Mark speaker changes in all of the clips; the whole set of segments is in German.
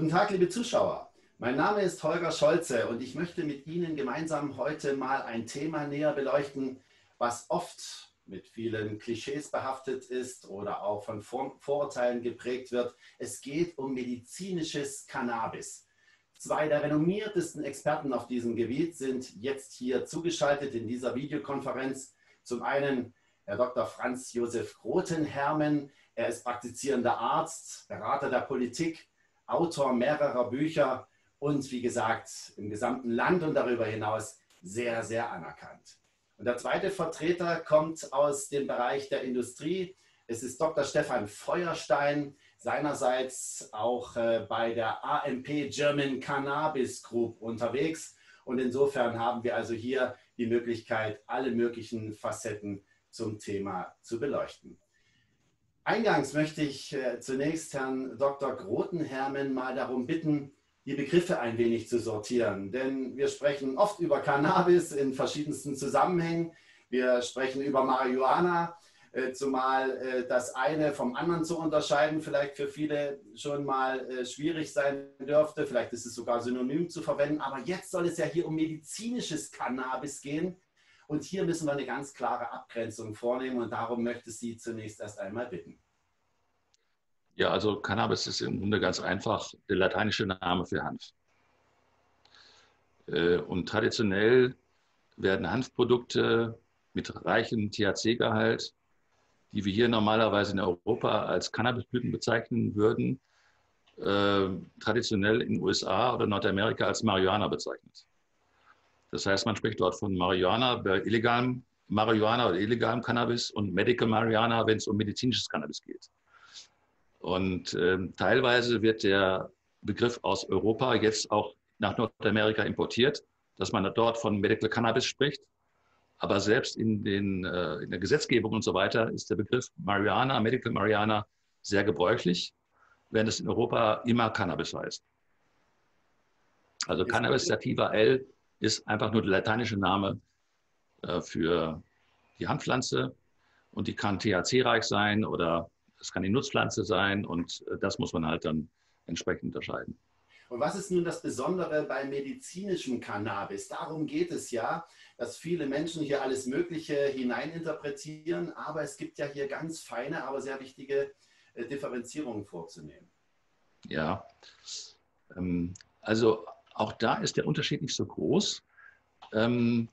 Speaker 1: Guten Tag, liebe Zuschauer. Mein Name ist Holger Scholze und ich möchte mit Ihnen gemeinsam heute mal ein Thema näher beleuchten, was oft mit vielen Klischees behaftet ist oder auch von Vorurteilen geprägt wird. Es geht um medizinisches Cannabis. Zwei der renommiertesten Experten auf diesem Gebiet sind jetzt hier zugeschaltet in dieser Videokonferenz. Zum einen Herr Dr. Franz Josef Grotenhermen. Er ist praktizierender Arzt, Berater der Politik, Autor mehrerer Bücher und wie gesagt im gesamten Land und darüber hinaus sehr, sehr anerkannt. Und der zweite Vertreter kommt aus dem Bereich der Industrie. Es ist Dr. Stefan Feuerstein, seinerseits auch äh, bei der AMP German Cannabis Group unterwegs. Und insofern haben wir also hier die Möglichkeit, alle möglichen Facetten zum Thema zu beleuchten. Eingangs möchte ich äh, zunächst Herrn Dr. Grotenhermen mal darum bitten, die Begriffe ein wenig zu sortieren. Denn wir sprechen oft über Cannabis in verschiedensten Zusammenhängen. Wir sprechen über Marihuana, äh, zumal äh, das eine vom anderen zu unterscheiden vielleicht für viele schon mal schwierig sein dürfte. Vielleicht ist es sogar synonym zu verwenden. Aber jetzt soll es ja hier um medizinisches Cannabis gehen. Und hier müssen wir eine ganz klare Abgrenzung vornehmen. Und darum möchte ich Sie zunächst erst einmal bitten.
Speaker 2: Ja, also Cannabis ist im Grunde ganz einfach der lateinische Name für Hanf. Äh, und traditionell werden Hanfprodukte mit reichem THC-Gehalt, die wir hier normalerweise in Europa als Cannabisblüten bezeichnen würden, äh, traditionell in den USA oder Nordamerika als Marihuana bezeichnet. Das heißt, man spricht dort von Marihuana bei illegalem Marihuana oder illegalem Cannabis und Medical Marihuana, wenn es um medizinisches Cannabis geht. Und ähm, teilweise wird der Begriff aus Europa jetzt auch nach Nordamerika importiert, dass man dort von Medical Cannabis spricht. Aber selbst in, den, äh, in der Gesetzgebung und so weiter ist der Begriff Marihuana, Medical Marihuana sehr gebräuchlich, während es in Europa immer Cannabis heißt. Also Cannabis sativa L ist einfach nur der lateinische Name äh, für die Handpflanze und die kann THC-reich sein oder es kann die Nutzpflanze sein und äh, das muss man halt dann entsprechend unterscheiden.
Speaker 1: Und was ist nun das Besondere bei medizinischem Cannabis? Darum geht es ja, dass viele Menschen hier alles Mögliche hineininterpretieren, aber es gibt ja hier ganz feine, aber sehr wichtige äh, Differenzierungen vorzunehmen.
Speaker 2: Ja, ähm, also auch da ist der Unterschied nicht so groß. Ähm,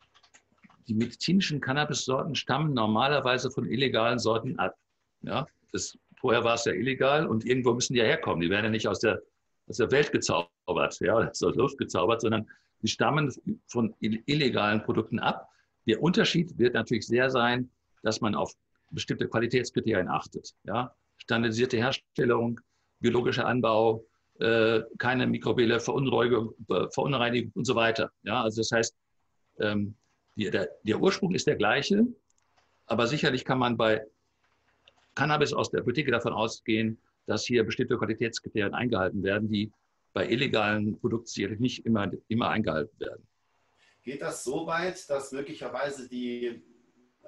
Speaker 2: die medizinischen Cannabis-Sorten stammen normalerweise von illegalen Sorten ab. Ja, das, vorher war es ja illegal und irgendwo müssen die herkommen. Die werden ja nicht aus der, aus der Welt gezaubert, ja, aus der Luft gezaubert, sondern die stammen von illegalen Produkten ab. Der Unterschied wird natürlich sehr sein, dass man auf bestimmte Qualitätskriterien achtet. Ja? Standardisierte Herstellung, biologischer Anbau, äh, keine mikrobielle Verunreinigung, Verunreinigung und so weiter. Ja? Also das heißt, ähm, die, der, der Ursprung ist der gleiche, aber sicherlich kann man bei Cannabis aus der Apotheke davon ausgehen, dass hier bestimmte Qualitätskriterien eingehalten werden, die bei illegalen Produkten sicherlich nicht immer, immer eingehalten werden.
Speaker 1: Geht das so weit, dass möglicherweise die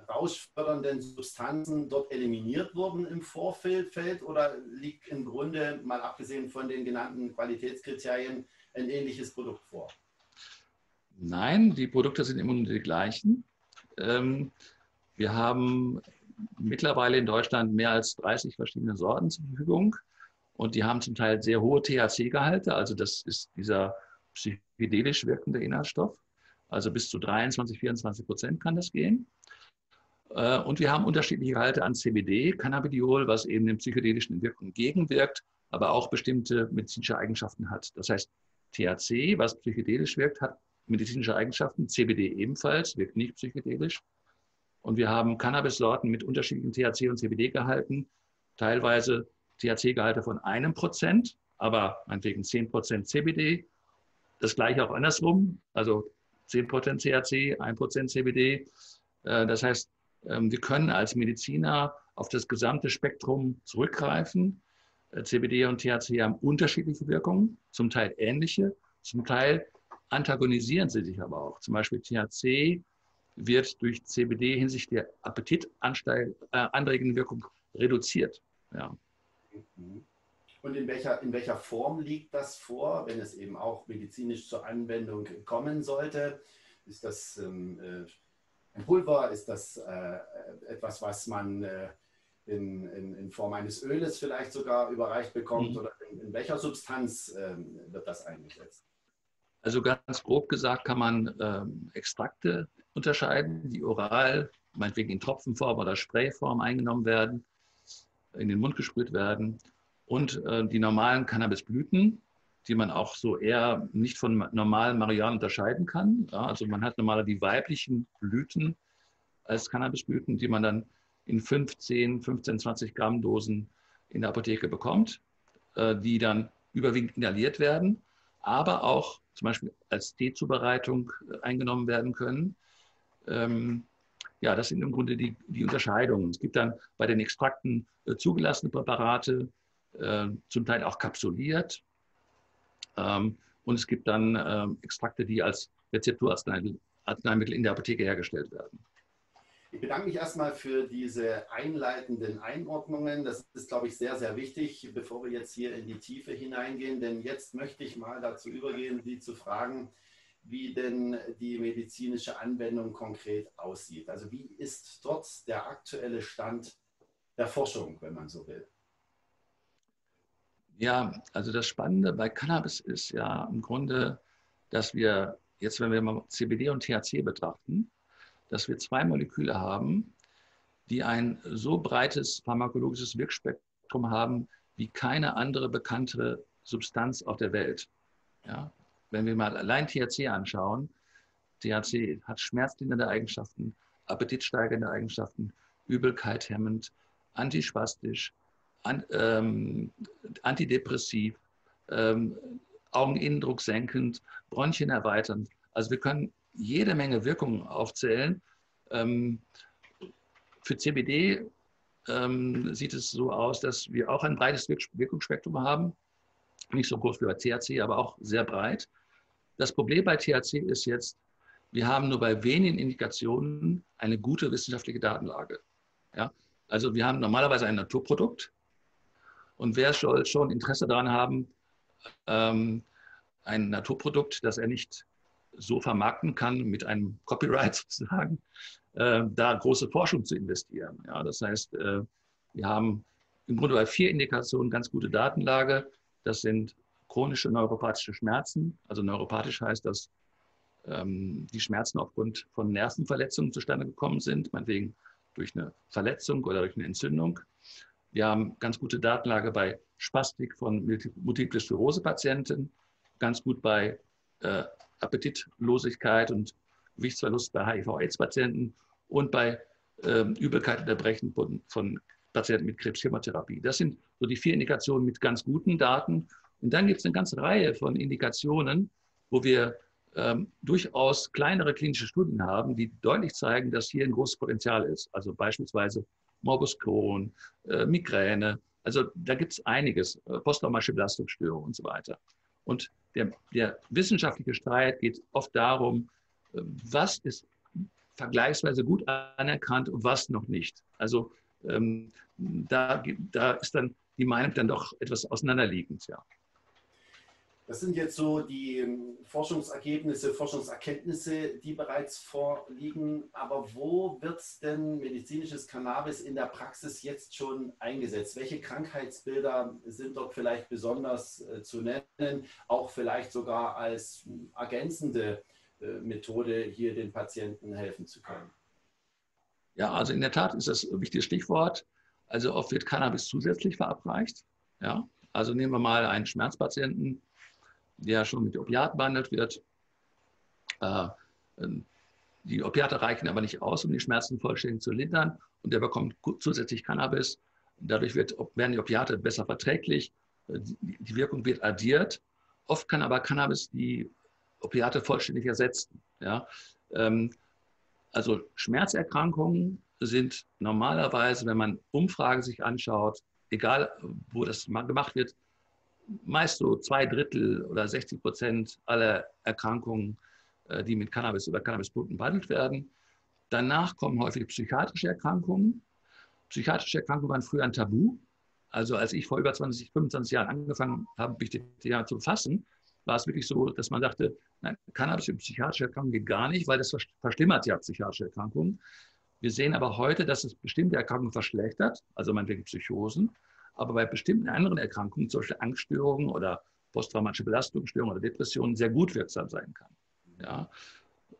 Speaker 1: rauschfördernden Substanzen dort eliminiert wurden im Vorfeld oder liegt im Grunde, mal abgesehen von den genannten Qualitätskriterien, ein ähnliches Produkt vor?
Speaker 2: Nein, die Produkte sind immer die gleichen. Ähm, wir haben mittlerweile in Deutschland mehr als 30 verschiedene Sorten zur Verfügung. Und die haben zum Teil sehr hohe THC-Gehalte. Also das ist dieser psychedelisch wirkende Inhaltsstoff. Also bis zu 23, 24 Prozent kann das gehen. Äh, und wir haben unterschiedliche Gehalte an CBD, Cannabidiol, was eben den psychedelischen Wirkungen gegenwirkt, aber auch bestimmte medizinische Eigenschaften hat. Das heißt, THC, was psychedelisch wirkt, hat medizinische Eigenschaften. CBD ebenfalls, wirkt nicht psychedelisch. Und wir haben Cannabis-Sorten mit unterschiedlichen THC- und CBD-Gehalten, teilweise THC-Gehalte von einem Prozent, aber meinetwegen 10 Prozent CBD. Das gleiche auch andersrum, also 10 Prozent THC, 1 Prozent CBD. Äh, das heißt, wir können als Mediziner auf das gesamte Spektrum zurückgreifen. Äh, CBD und THC haben unterschiedliche Wirkungen, zum Teil ähnliche, zum Teil antagonisieren sie sich aber auch. Zum Beispiel THC wird durch CBD hinsichtlich der appetitanregenden äh, Wirkung reduziert. Ja.
Speaker 1: Und in welcher, in welcher Form liegt das vor, wenn es eben auch medizinisch zur Anwendung kommen sollte? Ist das ähm, äh, ein Pulver? Ist das äh, etwas, was man äh, in, in, in, Form eines Öles vielleicht sogar überreicht bekommt? Mhm. Oder in, in, welcher Substanz ähm, wird das eingesetzt?
Speaker 2: Also ganz grob gesagt kann man ähm, Extrakte unterscheiden, die oral, meinetwegen in Tropfenform oder Sprayform eingenommen werden, in den Mund gesprüht werden. Und äh, die normalen Cannabisblüten, die man auch so eher nicht von normalen Marihuana unterscheiden kann. Ja, also man hat normalerweise die weiblichen Blüten als Cannabisblüten, die man dann in 15, 15, 20 Gramm Dosen in der Apotheke bekommt, äh, die dann überwiegend inhaliert werden, aber auch zum Beispiel als Teezubereitung äh, eingenommen werden können. Ähm, ja, das sind im Grunde die, die Unterscheidungen. Es gibt dann bei den Extrakten äh, zugelassene Präparate, äh, zum Teil auch kapsuliert. Ähm, und es gibt dann ähm, Extrakte, die als Rezepturarzneimittel in der Apotheke hergestellt werden.
Speaker 1: Ich bedanke mich erstmal für diese einleitenden Einordnungen. Das ist, glaube ich, sehr, sehr wichtig, bevor wir jetzt hier in die Tiefe hineingehen. Denn jetzt möchte ich mal dazu übergehen, Sie zu fragen, wie denn die medizinische Anwendung konkret aussieht. Also wie ist dort der aktuelle Stand der Forschung, wenn man so will?
Speaker 2: Ja, also das Spannende bei Cannabis ist ja im Grunde, dass wir jetzt, wenn wir mal CBD und THC betrachten, dass wir zwei Moleküle haben, die ein so breites pharmakologisches Wirkspektrum haben wie keine andere bekannte Substanz auf der Welt. Ja? Wenn wir mal allein THC anschauen, THC hat schmerzlindernde Eigenschaften, appetitsteigernde Eigenschaften, Übelkeit hemmend, antispastisch, an, ähm, antidepressiv, ähm, Augeninnendruck senkend, Bronchien erweiternd. Also wir können jede Menge Wirkungen aufzählen. Ähm, für CBD ähm, sieht es so aus, dass wir auch ein breites Wirkungsspektrum haben. Nicht so groß wie bei THC, aber auch sehr breit. Das Problem bei THC ist jetzt, wir haben nur bei wenigen Indikationen eine gute wissenschaftliche Datenlage. Ja? Also wir haben normalerweise ein Naturprodukt, und wer soll schon Interesse daran haben, ähm, ein Naturprodukt, das er nicht so vermarkten kann, mit einem Copyright sozusagen, äh, da große Forschung zu investieren. Ja, das heißt, äh, wir haben im Grunde bei vier Indikationen ganz gute Datenlage. Das sind chronische neuropathische Schmerzen. Also neuropathisch heißt, dass ähm, die Schmerzen aufgrund von Nervenverletzungen zustande gekommen sind, meinetwegen durch eine Verletzung oder durch eine Entzündung. Wir haben ganz gute Datenlage bei Spastik von Multiple Sklerose-Patienten, ganz gut bei äh, Appetitlosigkeit und Gewichtsverlust bei HIV-Aids-Patienten und bei äh, Übelkeit und Erbrechen von, von Patienten mit Krebschemotherapie. Das sind so die vier Indikationen mit ganz guten Daten. Und dann gibt es eine ganze Reihe von Indikationen, wo wir ähm, durchaus kleinere klinische Studien haben, die deutlich zeigen, dass hier ein großes Potenzial ist. Also beispielsweise Morbus Crohn, äh, Migräne. Also da gibt es einiges, äh, posttraumatische Belastungsstörungen und so weiter. Und der, der wissenschaftliche Streit geht oft darum, äh, was ist vergleichsweise gut anerkannt und was noch nicht. Also ähm, da, da ist dann die Meinung dann doch etwas auseinanderliegend, ja.
Speaker 1: Das sind jetzt so die ähm, Forschungsergebnisse, Forschungserkenntnisse, die bereits vorliegen. Aber wo wird denn medizinisches Cannabis in der Praxis jetzt schon eingesetzt? Welche Krankheitsbilder sind dort vielleicht besonders äh, zu nennen? Auch vielleicht sogar als ergänzende äh, Methode, hier den Patienten helfen zu können?
Speaker 2: Ja, also in der Tat ist das ein wichtiges Stichwort. Also oft wird Cannabis zusätzlich verabreicht. Ja, also nehmen wir mal einen Schmerzpatienten der schon mit Opiaten behandelt wird. Äh, ähm, die Opiate reichen aber nicht aus, um die Schmerzen vollständig zu lindern. Und der bekommt zusätzlich Cannabis. Dadurch wird, werden die Opiate besser verträglich. Äh, die Wirkung wird addiert. Oft kann aber Cannabis die Opiate vollständig ersetzen. Ja? Ähm, also Schmerzerkrankungen sind normalerweise, wenn man Umfragen sich anschaut, egal wo das gemacht wird, meist so zwei Drittel oder 60 Prozent aller Erkrankungen, äh, die mit Cannabis über Cannabisprodukten behandelt werden. Danach kommen häufig psychiatrische Erkrankungen. Psychiatrische Erkrankungen waren früher ein Tabu. Also als ich vor über 20, 25 Jahren angefangen habe, mich das Thema zu befassen, war es wirklich so, dass man sagte, nein, Cannabis für psychiatrische Erkrankungen geht gar nicht, weil das verschlimmert ja psychiatrische Erkrankungen. Wir sehen aber heute, dass es bestimmte Erkrankungen verschlechtert, also meinetwegen Psychosen, aber bei bestimmten anderen Erkrankungen, zum Beispiel Angststörungen oder posttraumatische Belastungsstörungen oder Depressionen, sehr gut wirksam sein kann. Ja.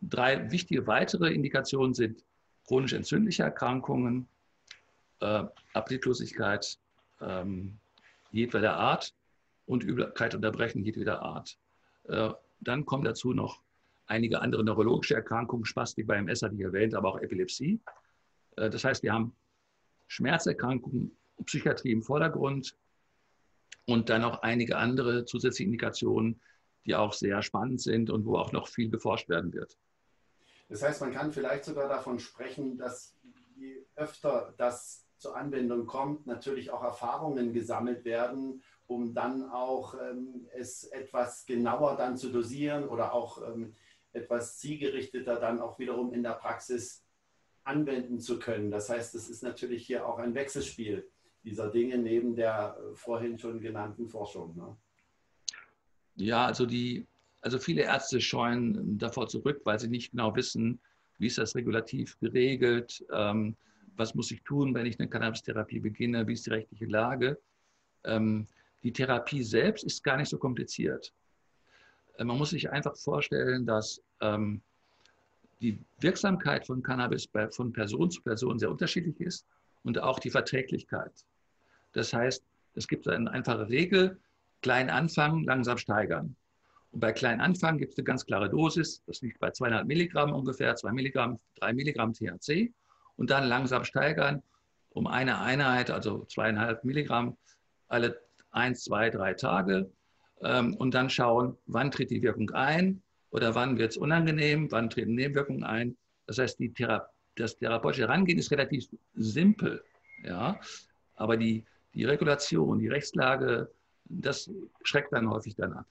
Speaker 2: Drei wichtige weitere Indikationen sind chronisch entzündliche Erkrankungen, äh, Appetitlosigkeit ähm, jedweder Art und Übelkeit unterbrechen jedweder Art. Äh, dann kommen dazu noch einige andere neurologische Erkrankungen, Spastik beim MS hatte ich erwähnt, aber auch Epilepsie. Äh, das heißt, wir haben Schmerzerkrankungen, Psychiatrie im Vordergrund und dann noch einige andere zusätzliche Indikationen, die auch sehr spannend sind und wo auch noch viel beforscht werden wird.
Speaker 1: Das heißt, man kann vielleicht sogar davon sprechen, dass je öfter das zur Anwendung kommt, natürlich auch Erfahrungen gesammelt werden, um dann auch ähm, es etwas genauer dann zu dosieren oder auch ähm, etwas zielgerichteter dann auch wiederum in der Praxis anwenden zu können. Das heißt, es ist natürlich hier auch ein Wechselspiel dieser Dinge neben der äh, vorhin schon genannten Forschung. Ne?
Speaker 2: Ja, also die, also viele Ärzte scheuen davor zurück, weil sie nicht genau wissen, wie ist das regulativ geregelt, ähm, was muss ich tun, wenn ich eine Cannabis-Therapie beginne, wie ist die rechtliche Lage. Ähm, die Therapie selbst ist gar nicht so kompliziert. Äh, man muss sich einfach vorstellen, dass ähm, die Wirksamkeit von Cannabis bei, von Person zu Person sehr unterschiedlich ist und auch die Verträglichkeit. Das heißt, es gibt eine einfache Regel, klein anfangen, langsam steigern. Und bei klein anfangen gibt es eine ganz klare Dosis, das liegt bei 200 Milligramm ungefähr, 2 Milligramm, 3 Milligramm THC und dann langsam steigern um eine Einheit, also zweieinhalb Milligramm, alle eins, zwei, drei Tage ähm, und dann schauen, wann tritt die Wirkung ein oder wann wird es unangenehm, wann treten Nebenwirkungen ein. Das heißt, Thera das therapeutische Herangehen ist relativ simpel, ja, aber die, die Regulation, die Rechtslage, das schreckt dann häufig dann ab.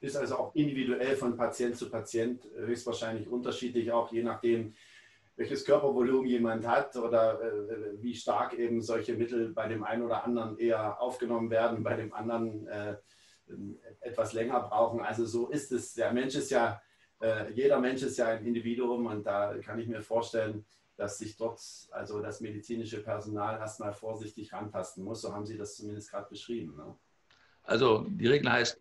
Speaker 1: Ist also auch individuell von Patient zu Patient höchstwahrscheinlich unterschiedlich, auch je nachdem, welches Körpervolumen jemand hat oder äh, wie stark eben solche Mittel bei dem einen oder anderen eher aufgenommen werden, bei dem anderen äh, etwas länger brauchen. Also so ist es. Der Mensch ist ja, äh, jeder Mensch ist ja ein Individuum und da kann ich mir vorstellen, dass sich dort also das medizinische Personal erstmal vorsichtig rantasten muss. So haben Sie das zumindest gerade beschrieben. Ne?
Speaker 2: Also die Regel heißt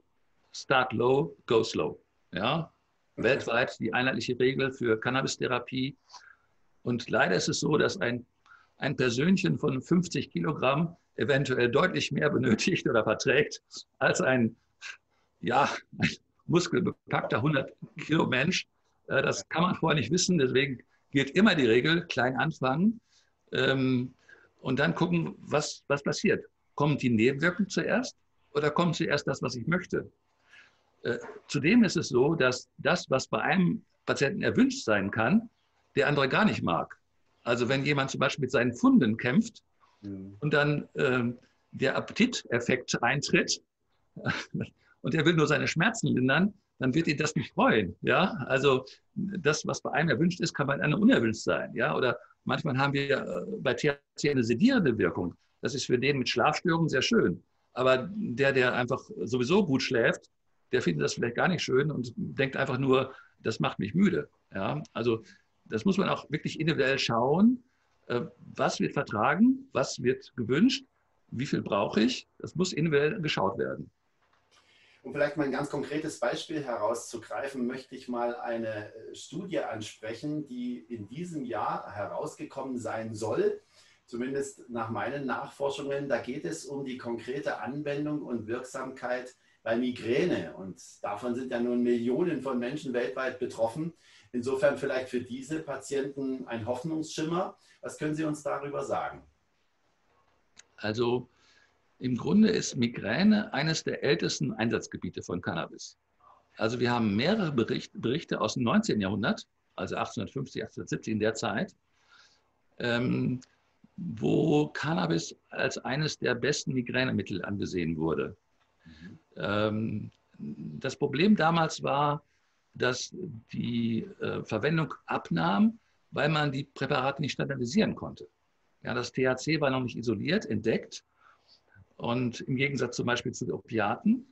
Speaker 2: Start low, go slow. Ja? Weltweit die einheitliche Regel für Cannabis-Therapie. Und leider ist es so, dass ein, ein Persönchen von 50 Kilogramm eventuell deutlich mehr benötigt oder verträgt als ein, ja, ein muskelbepackter 100 Kilo Mensch. Äh, das kann man vorher nicht wissen. Deswegen gilt immer die Regel, klein anfangen ähm, und dann gucken, was, was passiert. Kommt die Nebenwirkung zuerst oder kommt zuerst das, was ich möchte? Äh, zudem ist es so, dass das, was bei einem Patienten erwünscht sein kann, der andere gar nicht mag. Also wenn jemand zum Beispiel mit seinen Funden kämpft mhm. und dann äh, der Appetiteffekt eintritt und er will nur seine Schmerzen lindern, dann wird ihn das nicht freuen. Ja, also das, was bei einem erwünscht ist, kann bei einem unerwünscht sein. Ja, oder manchmal haben wir äh, bei THC eine sedierende Wirkung. Das ist für den mit Schlafstörungen sehr schön. Aber der, der einfach sowieso gut schläft, der findet das vielleicht gar nicht schön und denkt einfach nur, das macht mich müde. Ja, also das muss man auch wirklich individuell schauen. Äh, was wird vertragen? Was wird gewünscht? Wie viel brauche ich? Das muss individuell geschaut werden.
Speaker 1: Um vielleicht mal ein ganz konkretes Beispiel herauszugreifen, möchte ich mal eine äh, Studie ansprechen, die in diesem Jahr herausgekommen sein soll, zumindest nach meinen Nachforschungen. Da geht es um die konkrete Anwendung und Wirksamkeit bei Migräne. Und davon sind ja nun Millionen von Menschen weltweit betroffen. Insofern vielleicht für diese Patienten ein Hoffnungsschimmer. Was können Sie uns darüber sagen?
Speaker 2: Also im Grunde ist Migräne eines der ältesten Einsatzgebiete von Cannabis. Also wir haben mehrere Berichte, Berichte aus dem 19. Jahrhundert, also 1850, 1870 in der Zeit, ähm, wo Cannabis als eines der besten Migränemittel angesehen wurde. Mhm. Ähm, das Problem damals war, dass die äh, Verwendung abnahm, weil man die Präparate nicht standardisieren konnte. Ja, das THC war noch nicht isoliert, entdeckt Und im Gegensatz zum Beispiel zu Opiaten.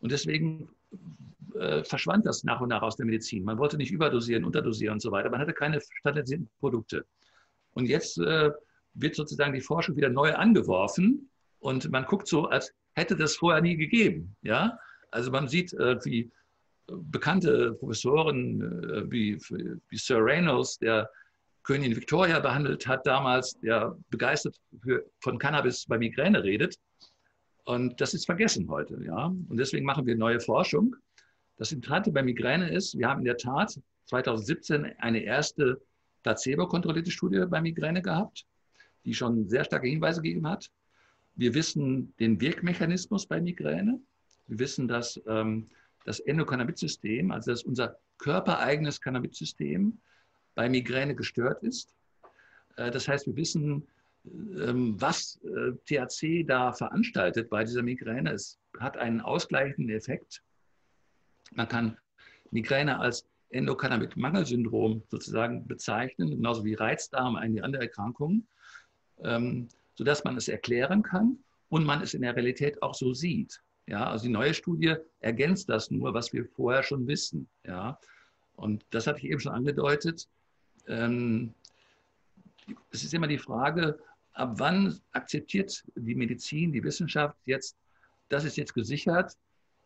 Speaker 2: Und deswegen äh, verschwand das nach und nach aus der Medizin. Man wollte nicht überdosieren, unterdosieren und so weiter. Man hatte keine standardisierten Produkte. Und jetzt äh, wird sozusagen die Forschung wieder neu angeworfen und man guckt so, als hätte das vorher nie gegeben. Ja? Also man sieht, äh, wie bekannte Professoren äh, wie, wie Sir Reynolds, der Königin Victoria behandelt hat damals, der begeistert für, von Cannabis bei Migräne redet. Und das ist vergessen heute. Ja? Und deswegen machen wir neue Forschung. Das Interessante bei Migräne ist, wir haben in der Tat 2017 eine erste placebo-kontrollierte Studie bei Migräne gehabt, die schon sehr starke Hinweise gegeben hat. Wir wissen den Wirkmechanismus bei Migräne. Wir wissen, dass ähm, das Endokannabinoid-System, also dass unser körpereigenes Cannabinoid-System bei Migräne gestört ist. Äh, das heißt, wir wissen, was äh, THC da veranstaltet bei dieser Migräne. Es hat einen ausgleichenden Effekt. Man kann Migräne als Endokannabinoid-Mangelsyndrom sozusagen bezeichnen, genauso wie Reizdarm, eine andere Erkrankung, ähm, sodass man es erklären kann und man es in der Realität auch so sieht. Ja, also die neue Studie ergänzt das nur, was wir vorher schon wissen. Ja, und das hatte ich eben schon angedeutet. Ähm, es ist immer die Frage, ab wann akzeptiert die Medizin, die Wissenschaft jetzt, das ist jetzt gesichert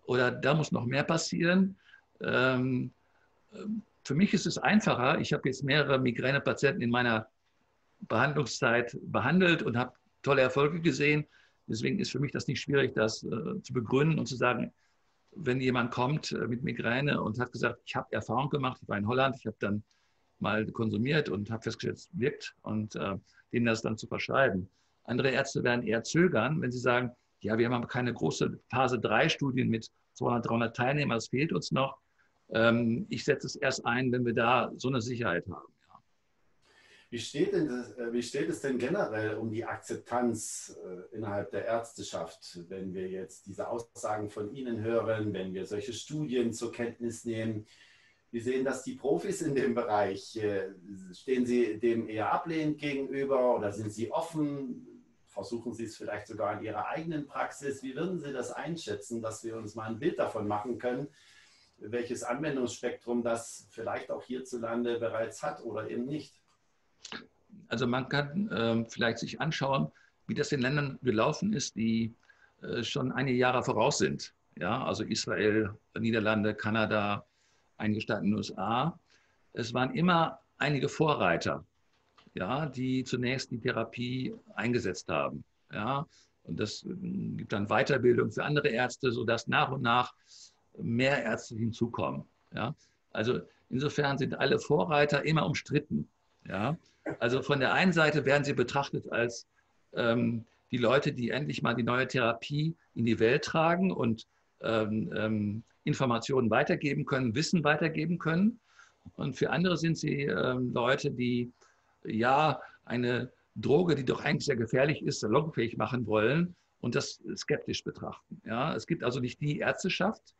Speaker 2: oder da muss noch mehr passieren. Ähm, für mich ist es einfacher. Ich habe jetzt mehrere Migränepatienten in meiner Behandlungszeit behandelt und habe tolle Erfolge gesehen. Deswegen ist für mich das nicht schwierig, das äh, zu begründen und zu sagen, wenn jemand kommt äh, mit Migräne und hat gesagt, ich habe Erfahrung gemacht, ich war in Holland, ich habe dann mal konsumiert und habe festgestellt, es wirkt und äh, denen das dann zu verschreiben. Andere Ärzte werden eher zögern, wenn sie sagen, ja, wir haben keine große Phase 3 Studien mit 200, 300 Teilnehmern, das fehlt uns noch. Ähm, ich setze es erst ein, wenn wir da so eine Sicherheit haben.
Speaker 1: Wie steht, das, äh, wie steht es denn generell um die Akzeptanz äh, innerhalb der Ärzteschaft, wenn wir jetzt diese Aussagen von Ihnen hören, wenn wir solche Studien zur Kenntnis nehmen? Wie sehen das die Profis in dem Bereich? Äh, stehen Sie dem eher ablehnend gegenüber oder sind Sie offen? Versuchen Sie es vielleicht sogar in Ihrer eigenen Praxis? Wie würden Sie das einschätzen, dass wir uns mal ein Bild davon machen können, welches Anwendungsspektrum das vielleicht auch hierzulande bereits hat oder eben nicht?
Speaker 2: Also man kann äh, vielleicht sich anschauen, wie das in Ländern gelaufen ist, die äh, schon einige Jahre voraus sind. Ja, also Israel, Niederlande, Kanada, einige Staaten in den USA. Es waren immer einige Vorreiter, ja, die zunächst die Therapie eingesetzt haben. Ja, und das äh, gibt dann Weiterbildung für andere Ärzte, sodass nach und nach mehr Ärzte hinzukommen. Ja, also insofern sind alle Vorreiter immer umstritten. Ja, also von der einen Seite werden sie betrachtet als ähm, die Leute, die endlich mal die neue Therapie in die Welt tragen und ähm, ähm, Informationen weitergeben können, Wissen weitergeben können. Und für andere sind sie ähm, Leute, die ja eine Droge, die doch eigentlich sehr gefährlich ist, salonfähig machen wollen und das skeptisch betrachten. Ja, es gibt also nicht die Ärzteschaft,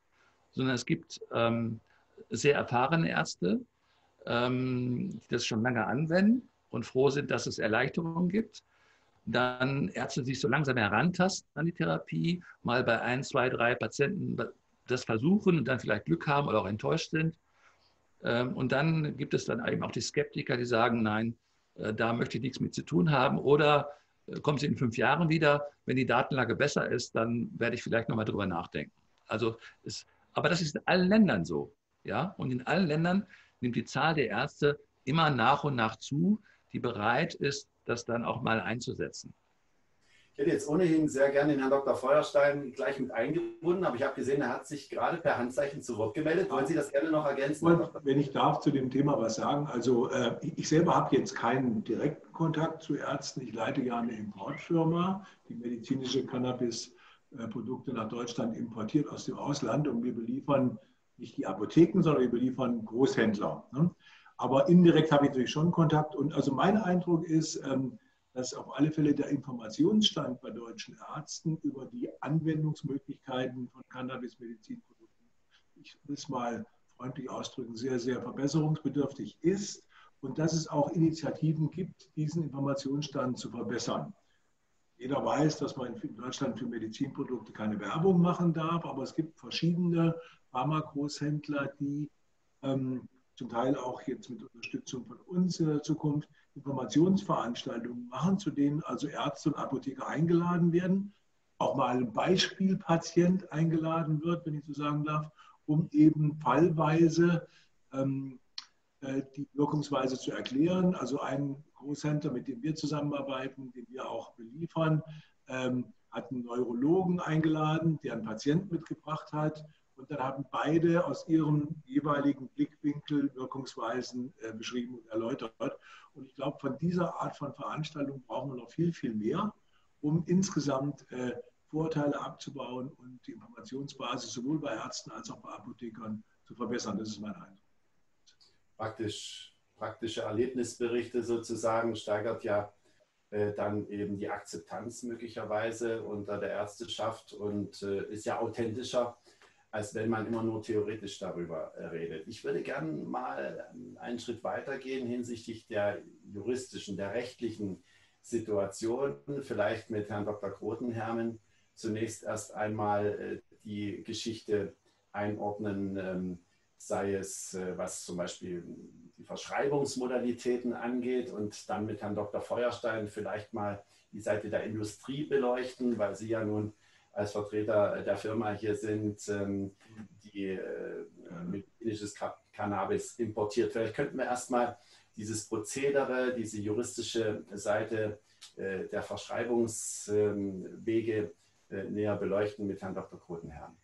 Speaker 2: sondern es gibt ähm, sehr erfahrene Ärzte, ähm, die das schon lange anwenden und froh sind, dass es Erleichterungen gibt. Dann Ärzte sich so langsam herantasten an die Therapie, mal bei ein, zwei, drei Patienten das versuchen und dann vielleicht Glück haben oder auch enttäuscht sind. Ähm, und dann gibt es dann eben auch die Skeptiker, die sagen, nein, äh, da möchte ich nichts mit zu tun haben. Oder äh, kommen sie in fünf Jahren wieder, wenn die Datenlage besser ist, dann werde ich vielleicht nochmal drüber nachdenken. Also es, aber das ist in allen Ländern so. Ja? Und in allen Ländern nimmt die Zahl der Ärzte immer nach und nach zu die bereit ist, das dann auch mal einzusetzen.
Speaker 1: Ich hätte jetzt ohnehin sehr gerne den Herrn Dr. Feuerstein gleich mit eingebunden, aber ich habe gesehen, er hat sich gerade per Handzeichen zu Wort gemeldet. Wollen Sie das gerne noch ergänzen?
Speaker 3: Und wenn ich darf zu dem Thema was sagen, also äh, ich selber habe jetzt keinen direkten Kontakt zu Ärzten. Ich leite ja eine Importfirma, die medizinische Cannabis-Produkte nach Deutschland importiert aus dem Ausland und wir beliefern nicht die Apotheken, sondern wir beliefern Großhändler. Ne? Aber indirekt habe ich natürlich schon Kontakt. Und also mein Eindruck ist, ähm, dass auf alle Fälle der Informationsstand bei deutschen Ärzten über die Anwendungsmöglichkeiten von Cannabis-Medizinprodukten, ich will es mal freundlich ausdrücken, sehr, sehr verbesserungsbedürftig ist und dass es auch Initiativen gibt, diesen Informationsstand zu verbessern. Jeder weiß, dass man in Deutschland für Medizinprodukte keine Werbung machen darf, aber es gibt verschiedene Pharmagroßhändler, die ähm, zum Teil auch jetzt mit Unterstützung von uns in der Zukunft Informationsveranstaltungen machen, zu denen also Ärzte und Apotheker eingeladen werden, auch mal ein Beispielpatient eingeladen wird, wenn ich so sagen darf, um eben fallweise ähm, äh, die Wirkungsweise zu erklären. Also ein Großhändler, mit dem wir zusammenarbeiten, den wir auch beliefern, ähm, hat einen Neurologen eingeladen, der einen Patienten mitgebracht hat. Und dann haben beide aus ihrem jeweiligen Blickwinkel Wirkungsweisen äh, beschrieben und erläutert. Und ich glaube, von dieser Art von Veranstaltung brauchen wir noch viel, viel mehr, um insgesamt äh, Vorteile abzubauen und die Informationsbasis sowohl bei Ärzten als auch bei Apothekern zu verbessern. Das ist mein Eindruck.
Speaker 1: Praktisch, praktische Erlebnisberichte sozusagen steigert ja äh, dann eben die Akzeptanz möglicherweise unter der Ärzteschaft und äh, ist ja authentischer, als wenn man immer nur theoretisch darüber äh, redet. Ich würde gerne mal einen Schritt weitergehen hinsichtlich der juristischen, der rechtlichen Situation, vielleicht mit Herrn Dr. Grotenhermen zunächst erst einmal äh, die Geschichte einordnen, ähm, sei es äh, was zum Beispiel die Verschreibungsmodalitäten angeht und dann mit Herrn Dr. Feuerstein vielleicht mal die Seite der Industrie beleuchten, weil Sie ja nun als Vertreter der Firma hier sind, ähm, die äh, medizinisches Cannabis importiert. Vielleicht könnten wir erstmal dieses Prozedere, diese juristische Seite der Verschreibungswege äh, näher beleuchten mit Herrn Dr. Krotenherrn.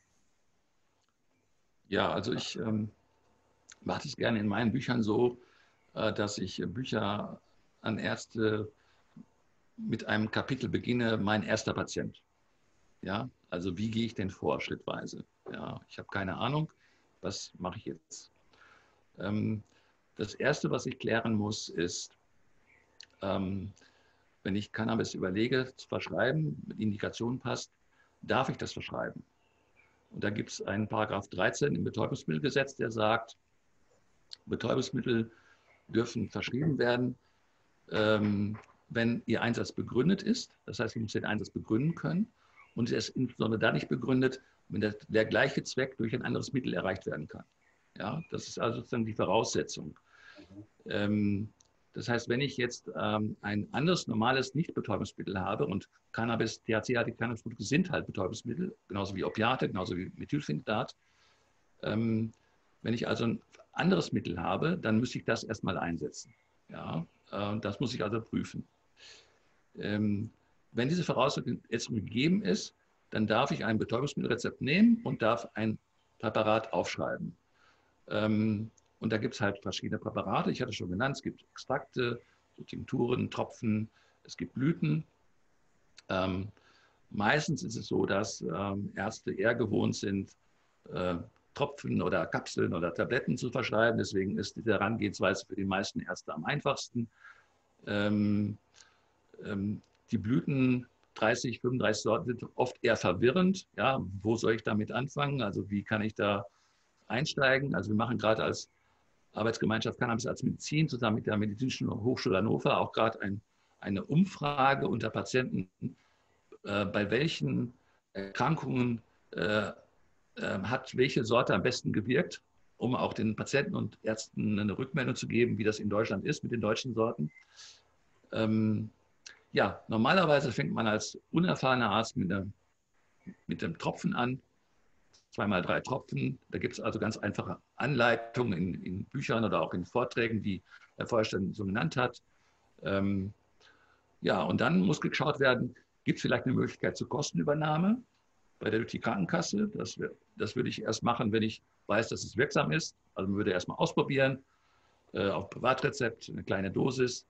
Speaker 2: Ja, also ich ähm, mache es gerne in meinen Büchern so, äh, dass ich Bücher an Ärzte mit einem Kapitel beginne, mein erster Patient. Ja, also wie gehe ich denn vor, schrittweise? Ja, ich habe keine Ahnung, was mache ich jetzt? Ähm, das Erste, was ich klären muss, ist, ähm, wenn ich Cannabis überlege zu verschreiben, mit Indikation passt, darf ich das verschreiben? Und da gibt es einen Paragraph 13 im Betäubungsmittelgesetz, der sagt, Betäubungsmittel dürfen verschrieben werden, ähm, wenn ihr Einsatz begründet ist. Das heißt, ich muss den Einsatz begründen können. Und er ist insbesondere da nicht begründet, wenn der, der, gleiche Zweck durch ein anderes Mittel erreicht werden kann. Ja, das ist also sozusagen die Voraussetzung. Mhm. Ähm, das heißt, wenn ich jetzt ähm, ein anderes normales Nicht-Betäubungsmittel habe und Cannabis, THC-artige Cannabisprodukte sind halt Betäubungsmittel, genauso wie Opiate, genauso wie Methylphenidat. Ähm, wenn ich also ein anderes Mittel habe, dann müsste ich das erstmal einsetzen. Ja, äh, das muss ich also prüfen. Ähm, wenn diese Voraussetzung jetzt gegeben ist, dann darf ich ein Betäubungsmittelrezept nehmen und darf ein Präparat aufschreiben. Ähm, und da gibt es halt verschiedene Präparate. Ich hatte schon genannt, es gibt Extrakte, so Tinkturen, Tropfen, es gibt Blüten. Ähm, meistens ist es so, dass ähm, Ärzte eher gewohnt sind, äh, Tropfen oder Kapseln oder Tabletten zu verschreiben. Deswegen ist die Herangehensweise für die meisten Ärzte am einfachsten. Ähm, ähm die Blüten, 30, 35 Sorten, sind oft eher verwirrend. Ja, wo soll ich damit anfangen? Also wie kann ich da einsteigen? Also wir machen gerade als Arbeitsgemeinschaft Cannabis als Medizin zusammen mit der Medizinischen Hochschule Hannover auch gerade ein, eine Umfrage unter Patienten, äh, bei welchen Erkrankungen äh, äh, hat welche Sorte am besten gewirkt, um auch den Patienten und Ärzten eine Rückmeldung zu geben, wie das in Deutschland ist mit den deutschen Sorten. Ähm, ja, normalerweise fängt man als unerfahrener Arzt mit, einer, mit dem Tropfen an zweimal drei Tropfen. Da gibt es also ganz einfache Anleitungen in, in, Büchern oder auch in Vorträgen, die Herr Feuerstein so genannt hat. Ähm, ja, und dann muss geschaut werden, gibt es vielleicht eine Möglichkeit zur Kostenübernahme bei der durch die Krankenkasse. Das, das würde ich erst machen, wenn ich weiß, dass es wirksam ist. Also man würde erstmal ausprobieren, äh, auf Privatrezept, eine kleine Dosis,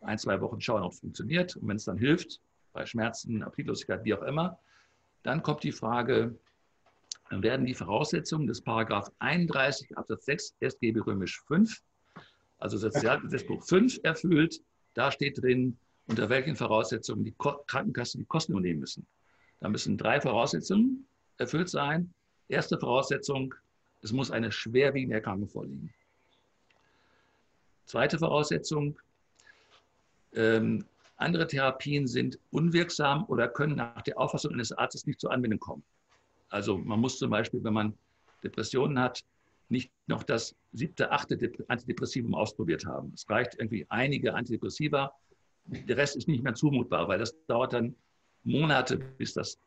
Speaker 2: ein, zwei Wochen schauen, ob es funktioniert. Und wenn es dann hilft, bei Schmerzen, Appetitlosigkeit, wie auch immer, dann kommt die Frage, werden die Voraussetzungen des Paragraph 31 Absatz 6 SGB römisch 5, also Sozialgesetzbuch 5 erfüllt. Da steht drin, unter welchen Voraussetzungen die Krankenkassen die Kosten übernehmen müssen. Da müssen drei Voraussetzungen erfüllt sein. Erste Voraussetzung, es muss eine schwerwiegende Erkrankung vorliegen. Zweite Voraussetzung, ähm, andere Therapien sind unwirksam oder können nach der Auffassung eines Arztes nicht zur Anwendung kommen. Also man muss zum Beispiel, wenn man Depressionen hat, nicht noch das siebte, achte Antidepressivum ausprobiert haben. Es reicht irgendwie einige Antidepressiva. Der Rest ist nicht mehr zumutbar, weil das dauert dann Monate, bis das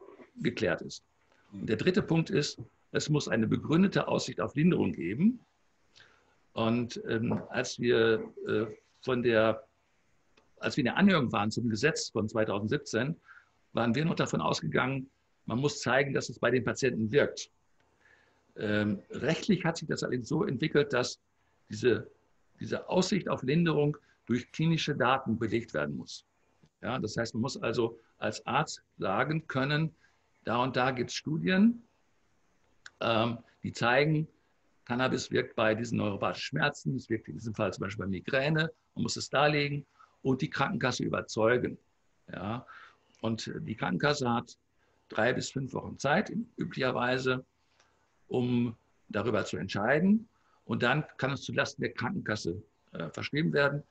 Speaker 2: geklärt ist. Und der dritte Punkt ist, es muss eine begründete Aussicht auf Linderung geben. Und ähm, als wir äh, von der, als wir in der Anhörung waren zum Gesetz von 2017, waren wir noch davon ausgegangen, man muss zeigen, dass es bei den Patienten wirkt. Ähm, rechtlich hat sich das allerdings so entwickelt, dass diese, diese Aussicht auf Linderung durch klinische Daten belegt werden muss. Ja, das heißt, man muss also als Arzt sagen können, da und da gibt es Studien, ähm, die zeigen, Cannabis wirkt bei diesen neuropathischen Schmerzen, es wirkt in diesem Fall zum Beispiel bei Migräne, man muss es darlegen und die Krankenkasse überzeugen. Ja, und die Krankenkasse hat drei bis fünf Wochen Zeit, üblicherweise, um darüber zu entscheiden. Und dann kann es zulasten der Krankenkasse äh, verschrieben werden.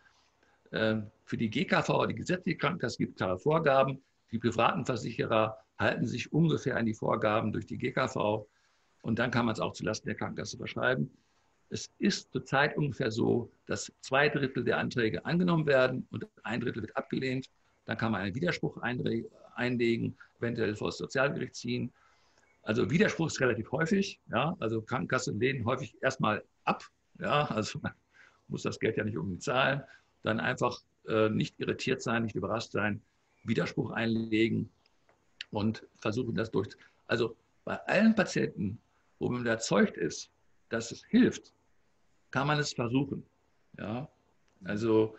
Speaker 2: Äh, für die GKV, die gesetzliche Krankenkasse, gibt es klare Vorgaben. Die privaten Versicherer halten sich ungefähr an die Vorgaben durch die GKV. Und dann kann man es auch zulasten der Krankenkasse verschreiben. Es ist zurzeit ungefähr so, dass zwei Drittel der Anträge angenommen werden und ein Drittel wird abgelehnt. Dann kann man einen Widerspruch einlegen, eventuell vor das Sozialgericht ziehen. Also Widerspruch ist relativ häufig. Ja? Also Krankenkassen lehnen häufig erstmal ab. Ja? Also man muss das Geld ja nicht irgendwie zahlen. Dann einfach äh, nicht irritiert sein, nicht überrascht sein, Widerspruch einlegen und versuchen das durch. Also bei allen Patienten, wo man überzeugt ist, dass es hilft, kann man es versuchen. Ja? Also,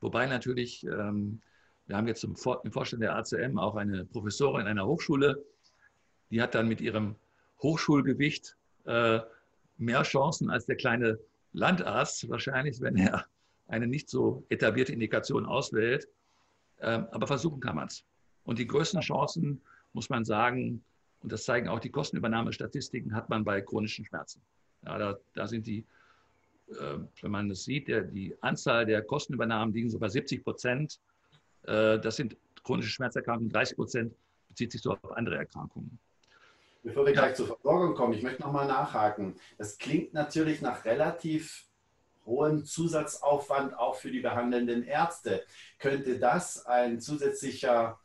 Speaker 2: wobei natürlich, ähm, wir haben jetzt im, Vorstand der ACM auch eine Professorin einer Hochschule, die hat dann mit ihrem Hochschulgewicht äh, mehr Chancen als der kleine Landarzt wahrscheinlich, wenn er eine nicht so etablierte Indikation auswählt. Ähm, aber versuchen kann man es. Und die größten Chancen, muss man sagen, und das zeigen auch die Kostenübernahmestatistiken, hat man bei chronischen Schmerzen. Ja, da, da sind die, äh, wenn man das sieht, der, die Anzahl der Kostenübernahmen liegen so bei 70 Prozent. Äh, das sind chronische Schmerzerkrankungen, 30 Prozent bezieht sich so auf andere Erkrankungen.
Speaker 1: Bevor wir gleich zur Versorgung kommen, ich möchte nochmal nachhaken. Das klingt natürlich nach relativ hohem Zusatzaufwand auch für die behandelnden Ärzte. Könnte das ein zusätzlicher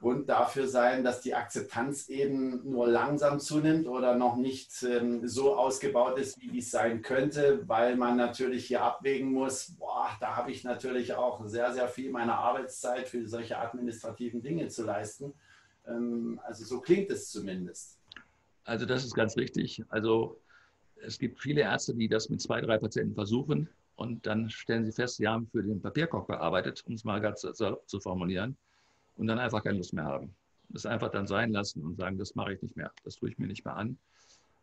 Speaker 1: Grund dafür sein, dass die Akzeptanz eben nur langsam zunimmt oder noch nicht ähm, so ausgebaut ist, wie dies sein könnte, weil man natürlich hier abwägen muss, boah, da habe ich natürlich auch sehr, sehr viel meiner Arbeitszeit für solche administrativen Dinge zu leisten. Ähm, also so klingt es zumindest.
Speaker 2: Also das ist ganz richtig. Also es gibt viele Ärzte, die das mit zwei, drei Patienten versuchen und dann stellen sie fest, sie haben für den Papierkorb gearbeitet, um es mal ganz zu formulieren, und dann einfach keine Lust mehr haben. Das einfach dann sein lassen und sagen, das mache ich nicht mehr, das tue ich mir nicht mehr an.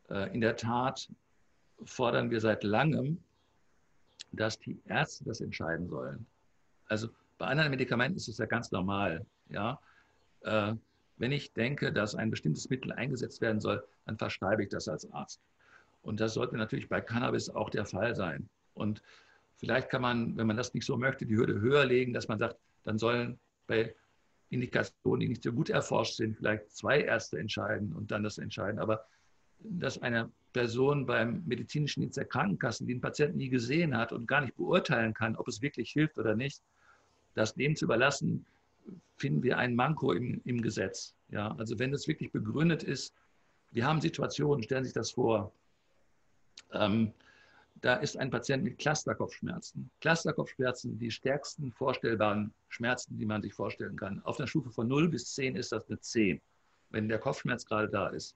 Speaker 2: Äh, in der Tat fordern wir seit langem, dass die Ärzte das entscheiden sollen. Also bei anderen Medikamenten ist es ja ganz normal. Ja? Äh, wenn ich denke, dass ein bestimmtes Mittel eingesetzt werden soll, dann verschreibe ich das als Arzt. Und das sollte natürlich bei Cannabis auch der Fall sein. Und vielleicht kann man, wenn man das nicht so möchte, die Hürde höher legen, dass man sagt, dann sollen bei Indikationen, die nicht so gut erforscht sind, vielleicht zwei Ärzte entscheiden und dann das entscheiden. Aber dass eine Person beim medizinischen Dienst der Krankenkassen, die den Patienten nie gesehen hat und gar nicht beurteilen kann, ob es wirklich hilft oder nicht, das dem zu überlassen, finden wir ein Manko im, im Gesetz. Ja, also wenn es wirklich begründet ist, wir haben Situationen, stellen Sie sich das vor, ähm, da ist ein Patient mit Clusterkopfschmerzen. Clusterkopfschmerzen, die stärksten vorstellbaren Schmerzen, die man sich vorstellen kann. Auf einer Stufe von 0 bis 10 ist das eine 10, wenn der Kopfschmerz gerade da ist.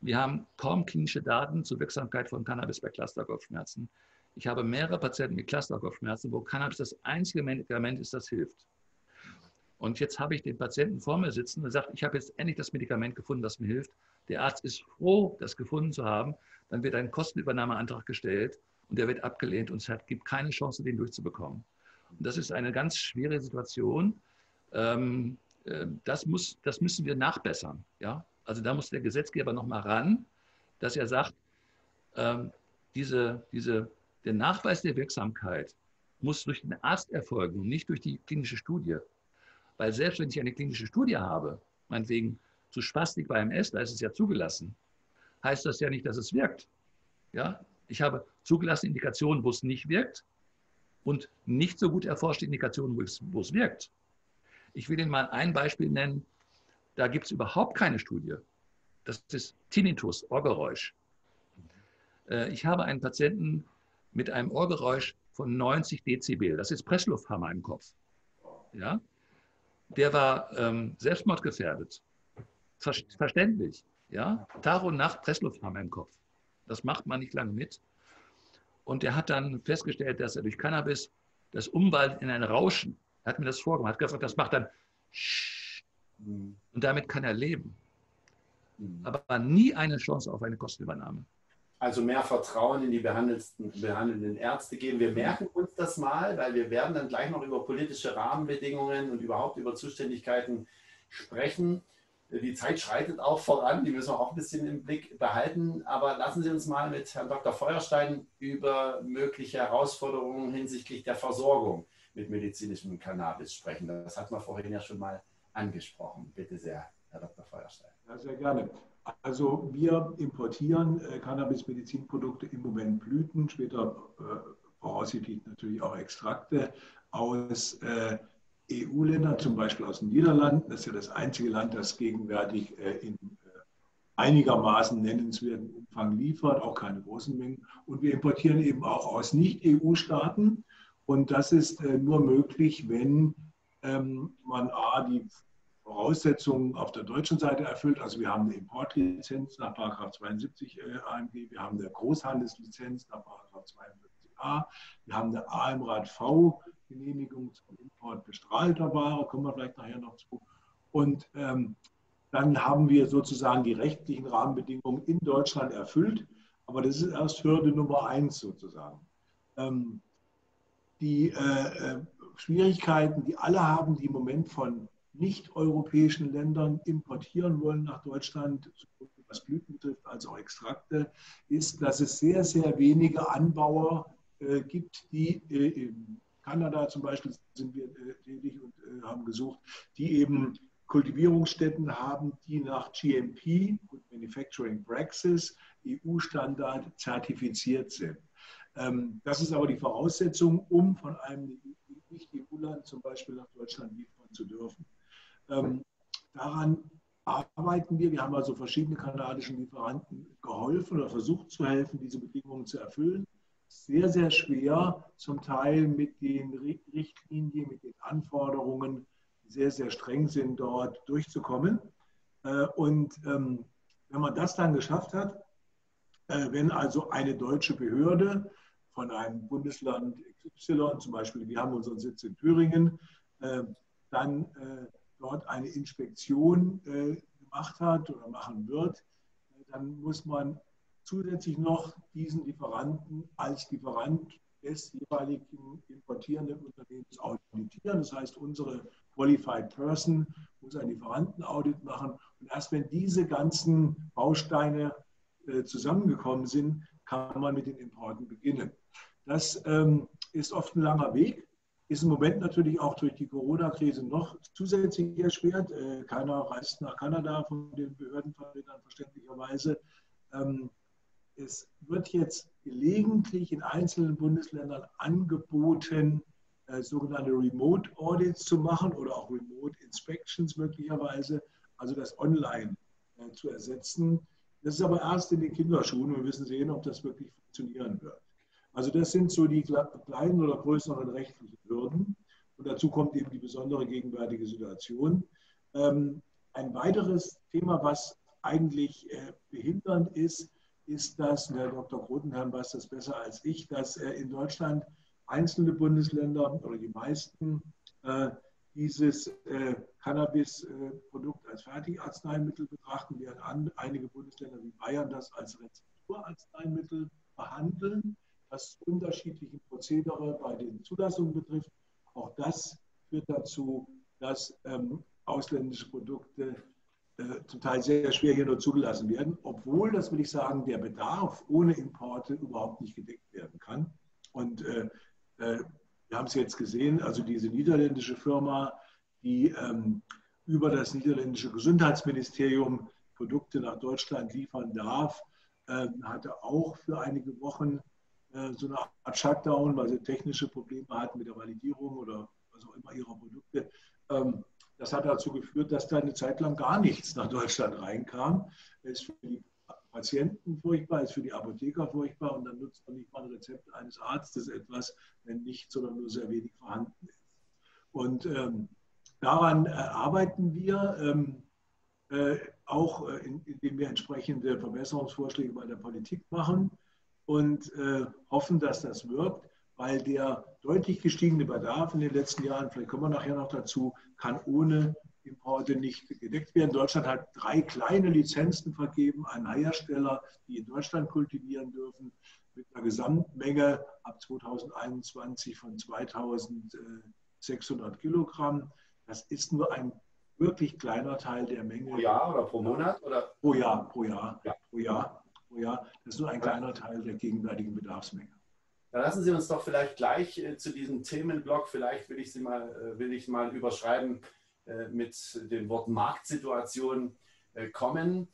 Speaker 2: Wir haben kaum klinische Daten zur Wirksamkeit von Cannabis bei Clusterkopfschmerzen. Ich habe mehrere Patienten mit Clusterkopfschmerzen, wo Cannabis das einzige Medikament ist, das hilft. Und jetzt habe ich den Patienten vor mir sitzen und sagt, ich habe jetzt endlich das Medikament gefunden, das mir hilft. Der Arzt ist froh, das gefunden zu haben. Dann wird ein Kostenübernahmeantrag gestellt und der wird abgelehnt und es hat, gibt keine Chance, den durchzubekommen. Und das ist eine ganz schwere Situation. Ähm, äh, das, muss, das müssen wir nachbessern. Ja? Also da muss der Gesetzgeber nochmal ran, dass er sagt, ähm, diese, diese, der Nachweis der Wirksamkeit muss durch den Arzt erfolgen und nicht durch die klinische Studie. Weil selbst wenn ich eine klinische Studie habe, meinetwegen zu Spastik bei MS, da ist es ja zugelassen, heißt das ja nicht, dass es wirkt. Ja? Ich habe zugelassene Indikationen, wo es nicht wirkt und nicht so gut erforschte Indikationen, wo es, wo es wirkt. Ich will Ihnen mal ein Beispiel nennen. Da gibt es überhaupt keine Studie. Das ist Tinnitus, Ohrgeräusch. Äh, ich habe einen Patienten mit einem Ohrgeräusch von 90 Dezibel. Das ist Presslufthammer im Kopf. Ja? Der war ähm, selbstmordgefährdet. Ver verständlich. Ja? Tag und Nacht Presslufthammer im Kopf. Das macht man nicht lange mit. Und er hat dann festgestellt, dass er durch Cannabis das umwandelt in ein Rauschen. Er hat mir das vorgemacht, hat gesagt, das macht dann und damit kann er leben. Mhm. Aber nie eine Chance auf eine Kostenübernahme.
Speaker 1: Also mehr Vertrauen in die behandelnden Ärzte geben. Wir merken uns das mal, weil wir werden dann gleich noch über politische Rahmenbedingungen und überhaupt über Zuständigkeiten sprechen. Die Zeit schreitet auch voran, die müssen wir auch ein bisschen im Blick behalten. Aber lassen Sie uns mal mit Herrn Dr. Feuerstein über mögliche Herausforderungen hinsichtlich der Versorgung mit medizinischem Cannabis sprechen. Das hat man vorhin ja schon mal angesprochen. Bitte sehr, Herr Dr. Feuerstein.
Speaker 3: Ja, sehr gerne. Also wir importieren äh, Cannabis-Medizinprodukte im Moment Blüten, später äh, voraussichtlich natürlich auch Extrakte aus äh, EU-Ländern, zum Beispiel aus den Niederlanden. Das ist ja das einzige Land, das gegenwärtig äh, in äh, einigermaßen nennenswerten Umfang liefert, auch keine großen Mengen. Und wir importieren eben auch aus Nicht-EU-Staaten. Und das ist äh, nur möglich, wenn ähm, man A, die Voraussetzungen auf der deutschen Seite erfüllt. Also wir haben eine Importlizenz nach 72 AMG, wir haben eine Großhandelslizenz nach 42a, wir haben eine AMRAT V Genehmigung zum Import bestrahlter Ware, kommen wir vielleicht nachher noch zu. Und ähm, dann haben wir sozusagen die rechtlichen Rahmenbedingungen in Deutschland erfüllt. Aber das ist erst Hürde Nummer eins sozusagen. Ähm, die äh, äh Schwierigkeiten, die alle haben, die im Moment von nicht-europäischen Ländern importieren wollen nach Deutschland, was Blüten betrifft als auch Extrakte, ist, dass es sehr, sehr wenige Anbauer äh, gibt, die äh, Kanada zum Beispiel sind wir äh, tätig und äh, haben gesucht, die eben Kultivierungsstätten haben, die nach GMP, Good Manufacturing Praxis, EU-Standard zertifiziert sind. Ähm, das ist aber die Voraussetzung, um von einem Nicht-EU-Land zum Beispiel nach Deutschland liefern zu dürfen. Ähm, daran arbeiten wir. Wir haben also verschiedene kanadischen Lieferanten geholfen oder versucht zu helfen, diese Bedingungen zu erfüllen. Sehr, sehr schwer, zum Teil mit den Richtlinien, mit den Anforderungen, die sehr, sehr streng sind, dort durchzukommen. Äh, und ähm, wenn man das dann geschafft hat, äh, wenn also eine deutsche Behörde von einem Bundesland XY, zum Beispiel, wir haben unseren Sitz in Thüringen, äh, dann dort eine Inspektion gemacht hat oder machen wird, dann muss man zusätzlich noch diesen Lieferanten als Lieferant des jeweiligen importierenden Unternehmens auditieren. Das heißt, unsere Qualified Person muss ein Lieferantenaudit machen. Und erst wenn diese ganzen Bausteine äh, zusammengekommen sind, kann man mit den Importen beginnen. Das ähm, ist oft ein langer Weg ist im Moment natürlich auch durch die Corona-Krise noch zusätzlich erschwert. Äh, keiner reist nach Kanada von den Behördenvertretern verständlicherweise. Ähm, es wird jetzt gelegentlich in einzelnen Bundesländern angeboten, äh, sogenannte Remote Audits zu machen oder auch Remote Inspections möglicherweise, also das online äh, zu ersetzen. Das ist aber erst in den Kinderschuhen wir müssen sehen, ob das wirklich funktionieren wird. Also das sind so die kleinen oder größeren rechtlichen Hürden. Und dazu kommt eben die besondere gegenwärtige Situation. Ähm, ein weiteres Thema, was eigentlich äh, behindernd ist, ist, dass, Herr Dr. Grotenherrn weiß das besser als ich, dass äh, in Deutschland einzelne Bundesländer oder die meisten äh, dieses Cannabis-Produkt als Fertigarzneimittel betrachten, während einige Bundesländer wie Bayern das als Rezepturarzneimittel behandeln was unterschiedliche Prozedere bei den Zulassungen betrifft. Auch das führt dazu, dass ähm, ausländische Produkte äh, zum Teil sehr schwer hier nur zugelassen werden, obwohl, das will ich sagen, der Bedarf ohne Importe überhaupt nicht gedeckt werden kann. Und äh, äh, Wir haben es jetzt gesehen, also diese niederländische Firma, die ähm, über das niederländische Gesundheitsministerium Produkte nach Deutschland liefern darf, äh, hatte auch für einige Wochen äh, so eine Art Shutdown, weil sie technische Probleme hatten mit der Validierung oder was auch immer ihrer Produkte. Ähm, das hat dazu geführt, dass da eine Zeit lang gar nichts nach Deutschland reinkam. Das ist für die Patienten furchtbar, ist für die Apotheker furchtbar und dann nutzt man nicht mal ein Rezept eines Arztes etwas, wenn nichts oder nur sehr wenig vorhanden ist. Und ähm, daran äh, arbeiten wir, ähm, äh, auch äh, in, indem wir entsprechende Verbesserungsvorschläge bei der Politik machen und äh, hoffen, dass das wirkt weil der deutlich gestiegene Bedarf in den letzten Jahren, vielleicht kommen wir nachher noch dazu, kann ohne Importe nicht gedeckt werden. Deutschland hat drei kleine Lizenzen vergeben an Hersteller, die in Deutschland kultivieren dürfen, mit einer Gesamtmenge ab 2021 von 2600 Kilogramm. Das ist nur ein wirklich kleiner Teil der Menge.
Speaker 1: Pro Jahr oder pro Monat? Oder?
Speaker 3: Pro Jahr, pro Jahr, ja. pro Jahr, pro Jahr. Das ist nur ein kleiner Teil der gegenwärtigen Bedarfsmenge.
Speaker 1: Dann lassen Sie uns doch vielleicht gleich äh, zu diesem Themenblock, vielleicht will ich Sie mal, äh, will ich mal überschreiben äh, mit dem Wort Marktsituation kommen.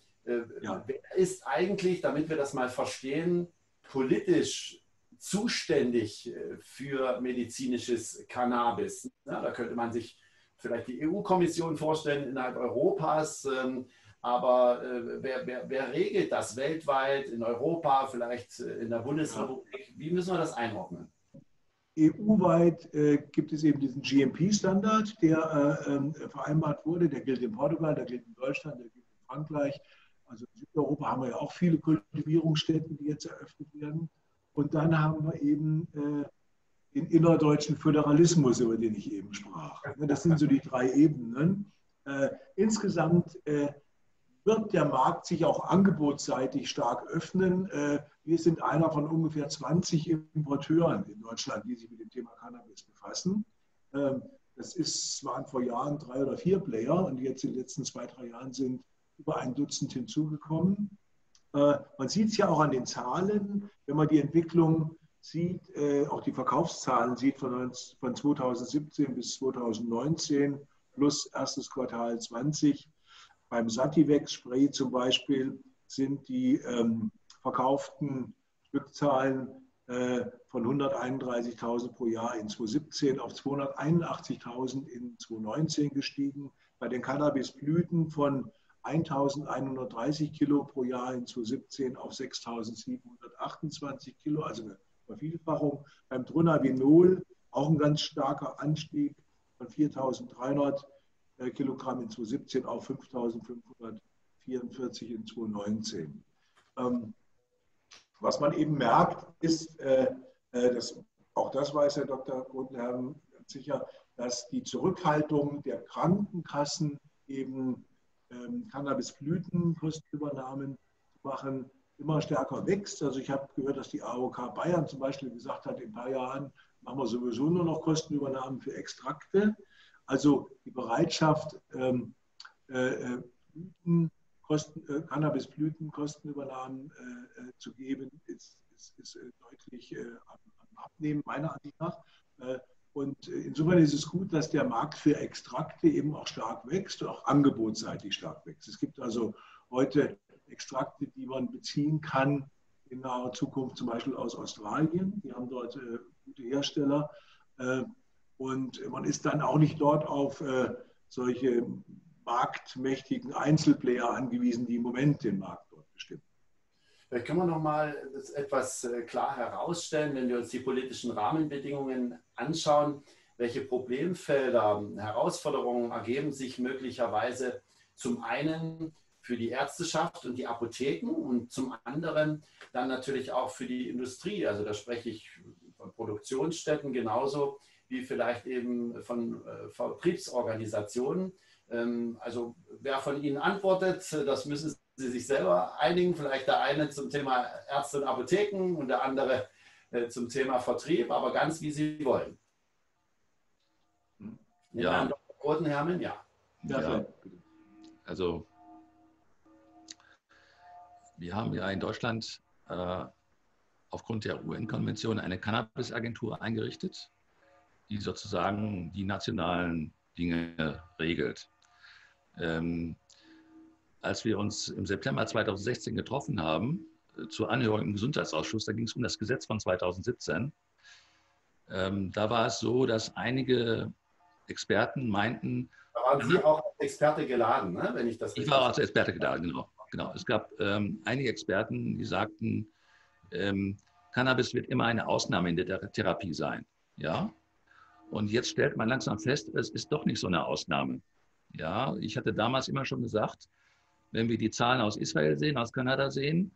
Speaker 1: Ja. Wer ist eigentlich, damit wir das mal verstehen, politisch zuständig für medizinisches Cannabis? Ja, da könnte man sich vielleicht die EU-Kommission vorstellen innerhalb Europas. Ähm, aber äh, wer, wer, wer, regelt das weltweit, in Europa, vielleicht äh, in der Bundesrepublik? Wie müssen wir das einordnen?
Speaker 3: EU-weit äh, gibt es eben diesen GMP-Standard, der äh, ähm, vereinbart wurde. Der gilt in Portugal, der gilt in Deutschland, der gilt in Frankreich. Also in Südeuropa haben wir ja auch viele Kultivierungsstätten, die jetzt eröffnet werden. Und dann haben wir eben äh, den innerdeutschen Föderalismus, über den ich eben sprach. Das sind so die drei Ebenen. Äh, insgesamt wird der Markt sich auch angebotsseitig stark öffnen. Äh, wir sind einer von ungefähr 20 Importeuren in Deutschland, die sich mit dem Thema Cannabis befassen. Ähm, das ist, waren vor Jahren drei oder vier Player und jetzt in den letzten zwei, drei Jahren sind über ein Dutzend hinzugekommen. Äh, man sieht es ja auch an den Zahlen, wenn man die Entwicklung sieht, äh, auch die Verkaufszahlen sieht von 2017 bis 2019 plus erstes Quartal 20 beim Sativex-Spray zum Beispiel sind die ähm, verkauften Stückzahlen äh, von 131.000 pro Jahr in 2017 auf 281.000 in 2019 gestiegen. Bei den Cannabisblüten von 1.130 Kilo pro Jahr in 2017 auf 6.728 Kilo, also eine Vervielfachung. Beim Dronavinol auch ein ganz starker Anstieg von 4.300 äh, Kilogramm in 2017 auf 5.544 in 2019. Ähm, was man eben merkt, ist, äh, äh, dass, auch das weiß Herr Dr. Grundherrn sicher, dass die Zurückhaltung der Krankenkassen eben ähm, Cannabisblütenkostenübernahmen zu machen, immer stärker wächst. Also ich habe gehört, dass die AOK Bayern zum Beispiel gesagt hat, in ein paar Jahren machen wir sowieso nur noch Kostenübernahmen für Extrakte. Also die Bereitschaft, ähm, äh, äh äh, Cannabisblütenkostenübernahmen äh, äh, zu geben, ist, ist, ist äh, deutlich am, am, Abnehmen, meiner Ansicht nach. und insofern ist es gut, dass der Markt für Extrakte eben auch stark wächst und auch angebotsseitig stark wächst. Es gibt also heute Extrakte, die man beziehen kann in naher Zukunft, zum Beispiel aus Australien. Die haben dort gute Hersteller. Und man ist dann auch nicht dort auf äh, solche marktmächtigen Einzelplayer angewiesen, die im Moment den Markt dort bestimmen.
Speaker 1: Vielleicht können wir noch mal das etwas äh, klar herausstellen, wenn wir uns die politischen Rahmenbedingungen anschauen. Welche Problemfelder, Herausforderungen ergeben sich möglicherweise zum einen für die Ärzteschaft und die Apotheken und zum anderen dann natürlich auch für die Industrie. Also da spreche ich von Produktionsstätten genauso wie vielleicht eben von äh, Vertriebsorganisationen. Ähm, also wer von Ihnen antwortet, das müssen Sie sich selber einigen. Vielleicht der eine zum Thema Ärzte und Apotheken und der andere äh, zum Thema Vertrieb, aber ganz wie Sie wollen.
Speaker 2: Ja.
Speaker 1: Roten Hermen,
Speaker 2: ja. ja. Also wir haben ja in Deutschland äh, aufgrund der UN-Konvention eine Cannabis-Agentur eingerichtet die sozusagen die nationalen Dinge regelt. Ähm, als wir uns im September 2016 getroffen haben, zur Anhörung im Gesundheitsausschuss, da ging es um das Gesetz von 2017. Ähm, da war es so, dass einige Experten meinten.
Speaker 1: Da waren Sie auch als Experte geladen, ne? wenn ich das
Speaker 2: Ich war als Experte geladen, genau. genau. Es gab ähm, einige Experten, die sagten, ähm, Cannabis wird immer eine Ausnahme in der Therapie sein. Ja? Und jetzt stellt man langsam fest, es ist doch nicht so eine Ausnahme. Ja, ich hatte damals immer schon gesagt, wenn wir die Zahlen aus Israel sehen, aus Kanada sehen,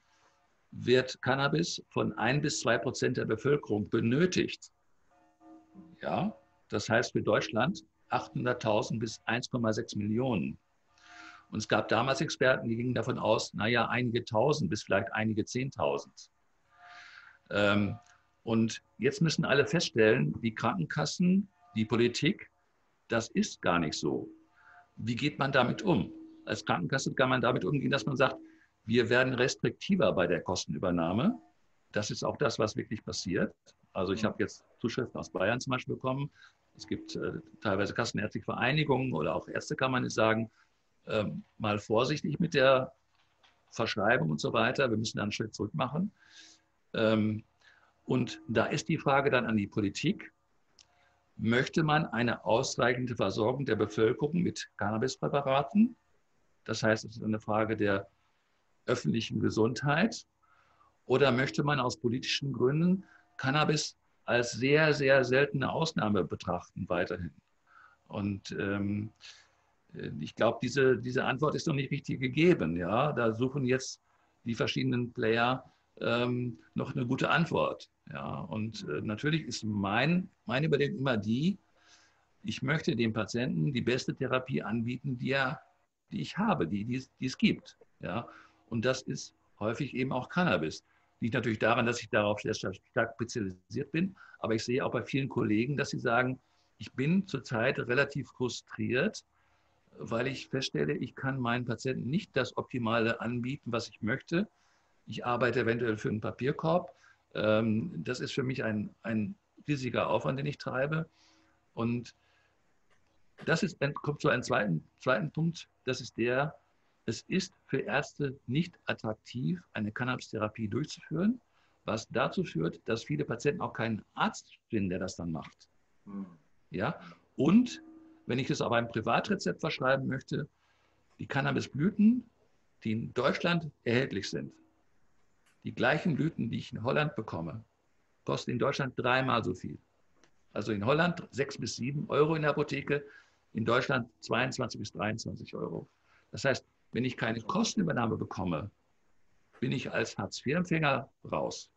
Speaker 2: wird Cannabis von ein bis zwei Prozent der Bevölkerung benötigt. Ja, das heißt für Deutschland 800.000 bis 1,6 Millionen. Und es gab damals Experten, die gingen davon aus, naja, einige Tausend bis vielleicht einige Zehntausend. Ähm, und jetzt müssen alle feststellen, die Krankenkassen, die Politik, das ist gar nicht so. Wie geht man damit um? Als Krankenkasse kann man damit umgehen, dass man sagt, wir werden restriktiver bei der Kostenübernahme. Das ist auch das, was wirklich passiert. Also ich habe jetzt Zuschriften aus Bayern zum Beispiel bekommen. Es gibt äh, teilweise kassenärztliche Vereinigungen oder auch Ärztekammern, die sagen, äh, mal vorsichtig mit der Verschreibung und so weiter. Wir müssen da einen Schritt zurück machen. Ähm, und da ist die Frage dann an die Politik, möchte man eine ausreichende Versorgung der Bevölkerung mit Cannabispräparaten? Das heißt, es ist eine Frage der öffentlichen Gesundheit. Oder möchte man aus politischen Gründen Cannabis als sehr, sehr seltene Ausnahme betrachten weiterhin? Und ähm, ich glaube, diese, diese Antwort ist noch nicht richtig gegeben. Ja? Da suchen jetzt die verschiedenen Player ähm, noch eine gute Antwort. Ja? Und äh, natürlich ist mein, meine Überlegung immer die, ich möchte dem Patienten die beste Therapie anbieten, die, er, die ich habe, die, die, die es gibt. Ja? Und das ist häufig eben auch Cannabis. Liegt natürlich daran, dass ich darauf sehr stark spezialisiert bin, aber ich sehe auch bei vielen Kollegen, dass sie sagen, ich bin zurzeit relativ frustriert, weil ich feststelle, ich kann meinen Patienten nicht das Optimale anbieten, was ich möchte. Ich arbeite eventuell für einen Papierkorb. Ähm, das ist für mich ein, ein riesiger Aufwand, den ich treibe. Und das ist, kommt zu einem zweiten, zweiten Punkt, das ist der, es ist für Ärzte nicht attraktiv, eine Cannabis-Therapie durchzuführen, was dazu führt, dass viele Patienten auch keinen Arzt finden, der das dann macht. Hm. Ja? Und wenn ich es auf einem Privatrezept verschreiben möchte, die Cannabisblüten, die in Deutschland erhältlich sind, die gleichen Blüten, die ich in Holland bekomme, kosten in Deutschland dreimal so viel. Also in Holland sechs bis sieben Euro in der Apotheke, in Deutschland 22 bis 23 Euro. Das heißt, wenn ich keine Kostenübernahme bekomme, bin ich als Hartz-IV-Empfänger raus.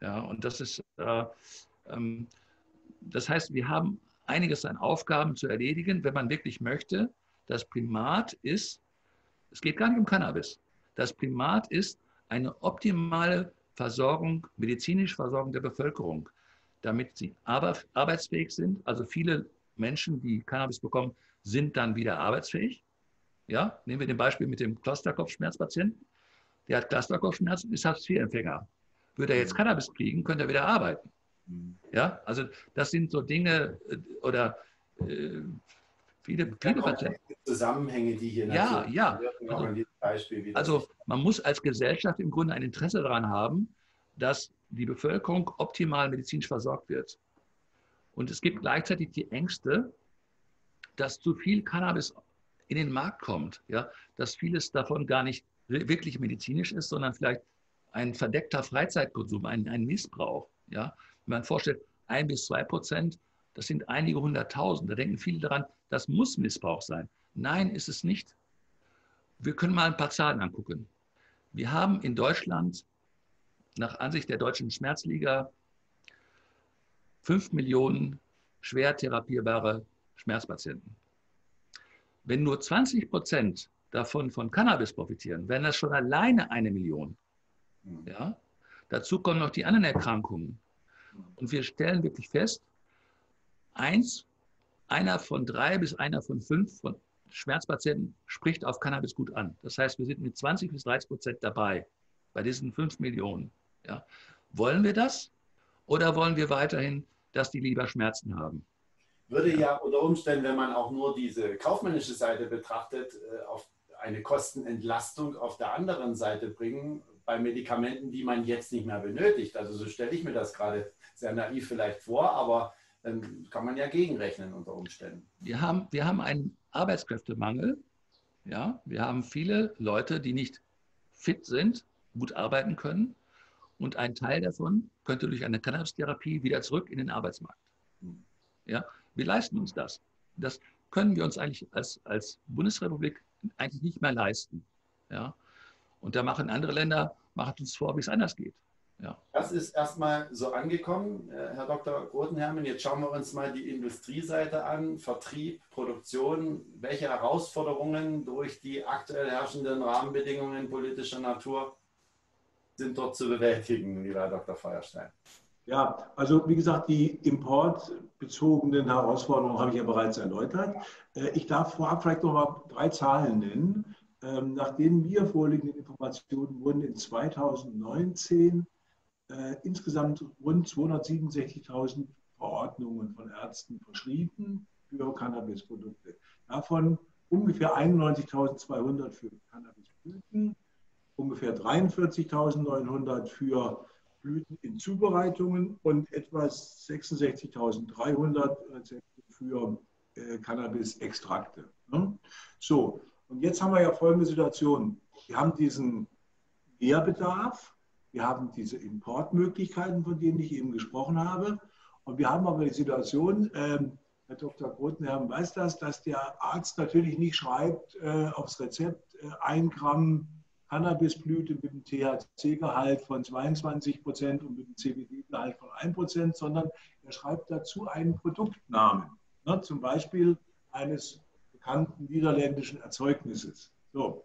Speaker 2: Ja, und das ist, äh, ähm, das heißt, wir haben einiges an Aufgaben zu erledigen, wenn man wirklich möchte. Das Primat ist, es geht gar nicht um Cannabis. Das Primat ist eine optimale Versorgung, medizinische Versorgung der Bevölkerung, damit sie arbeitsfähig sind. Also viele Menschen, die Cannabis bekommen, sind dann wieder arbeitsfähig. Ja, nehmen wir den Beispiel mit dem Clusterkopfschmerzpatienten. Der hat Clusterkopfschmerzen, ist Hartz-IV-Empfänger. Würde er jetzt mhm. Cannabis kriegen, könnte er wieder arbeiten. Mhm. Ja, also das sind so Dinge äh, oder äh, viele, viele
Speaker 1: Patienten. Zusammenhänge, die hier
Speaker 2: ja, ja. Also, also man muss als Gesellschaft im Grunde ein Interesse daran haben, dass die Bevölkerung optimal medizinisch versorgt wird. Und es gibt gleichzeitig die Ängste, dass zu viel Cannabis in den Markt kommt, ja, dass vieles davon gar nicht wirklich medizinisch ist, sondern vielleicht ein verdeckter Freizeitkonsum, ein, ein Missbrauch. Ja. Wenn man vorstellt, ein bis zwei Prozent, das sind einige hunderttausend. Da denken viele daran, das muss Missbrauch sein. Nein, ist es nicht. Wir können mal ein paar Zahlen angucken. Wir haben in Deutschland nach Ansicht der Deutschen Schmerzliga fünf Millionen schwer therapierbare Schmerzpatienten. Wenn nur 20 Prozent davon von Cannabis profitieren, wären das schon alleine eine Million. Mhm. Ja? Dazu kommen noch die anderen Erkrankungen. Und wir stellen wirklich fest, eins, einer von drei bis einer von fünf von Schmerzpatienten spricht auf Cannabis gut an. Das heißt, wir sind mit 20 bis 30 Prozent dabei bei diesen fünf Millionen. Ja. Wollen wir das? Oder wollen wir weiterhin dass die lieber Schmerzen haben.
Speaker 1: Würde ja unter Umständen, wenn man auch nur diese kaufmännische Seite betrachtet, äh, auf eine Kostenentlastung auf der anderen Seite bringen, bei Medikamenten, die man jetzt nicht mehr benötigt. Also so stelle ich mir das gerade sehr naiv vielleicht vor, aber dann kann man ja gegenrechnen unter Umständen.
Speaker 2: Wir haben, wir haben einen Arbeitskräftemangel. Ja, wir haben viele Leute, die nicht fit sind, gut arbeiten können. Und ein Teil davon könnte durch eine Cannabis-Therapie wieder zurück in den Arbeitsmarkt. Ja, wir leisten uns das. Das können wir uns eigentlich als, als Bundesrepublik eigentlich nicht mehr leisten. Ja, und da machen andere Länder, machen uns vor, wie es anders geht.
Speaker 1: Ja. Das ist erstmal so angekommen, äh, Herr Dr. Rotenhermen. Jetzt schauen wir uns mal die Industrieseite an, Vertrieb, Produktion. Welche Herausforderungen durch die aktuell herrschenden Rahmenbedingungen politischer Natur sind dort zu bewältigen, lieber Herr Dr. Feuerstein?
Speaker 3: Ja, also wie gesagt, die importbezogenen Herausforderungen habe ich ja bereits erläutert. Äh, ich darf vorab vielleicht noch mal drei Zahlen nennen. Ähm, nach den mir vorliegenden Informationen wurden in 2019 äh, insgesamt rund 267.000 Verordnungen von Ärzten verschrieben für Cannabisprodukte. Davon ungefähr 91.200 für Cannabisblüten, ungefähr 43.900 für Blüten in Zubereitungen und etwa 66.300 Rezepte für äh, Cannabis-Extrakte. Ne? So, und jetzt haben wir ja folgende Situation. Wir haben diesen Mehrbedarf, wir haben diese Importmöglichkeiten, von denen ich eben gesprochen habe. Und wir haben aber die Situation, ähm, Herr Dr. Grotenherr weiß das, dass der Arzt natürlich nicht schreibt äh, aufs Rezept äh, ein Gramm Cannabisblüte mit einem THC-Gehalt von 22 Prozent und mit einem CBD-Gehalt von 1 Prozent, sondern er schreibt dazu einen Produktnamen. Ne, zum Beispiel eines bekannten niederländischen Erzeugnisses. So.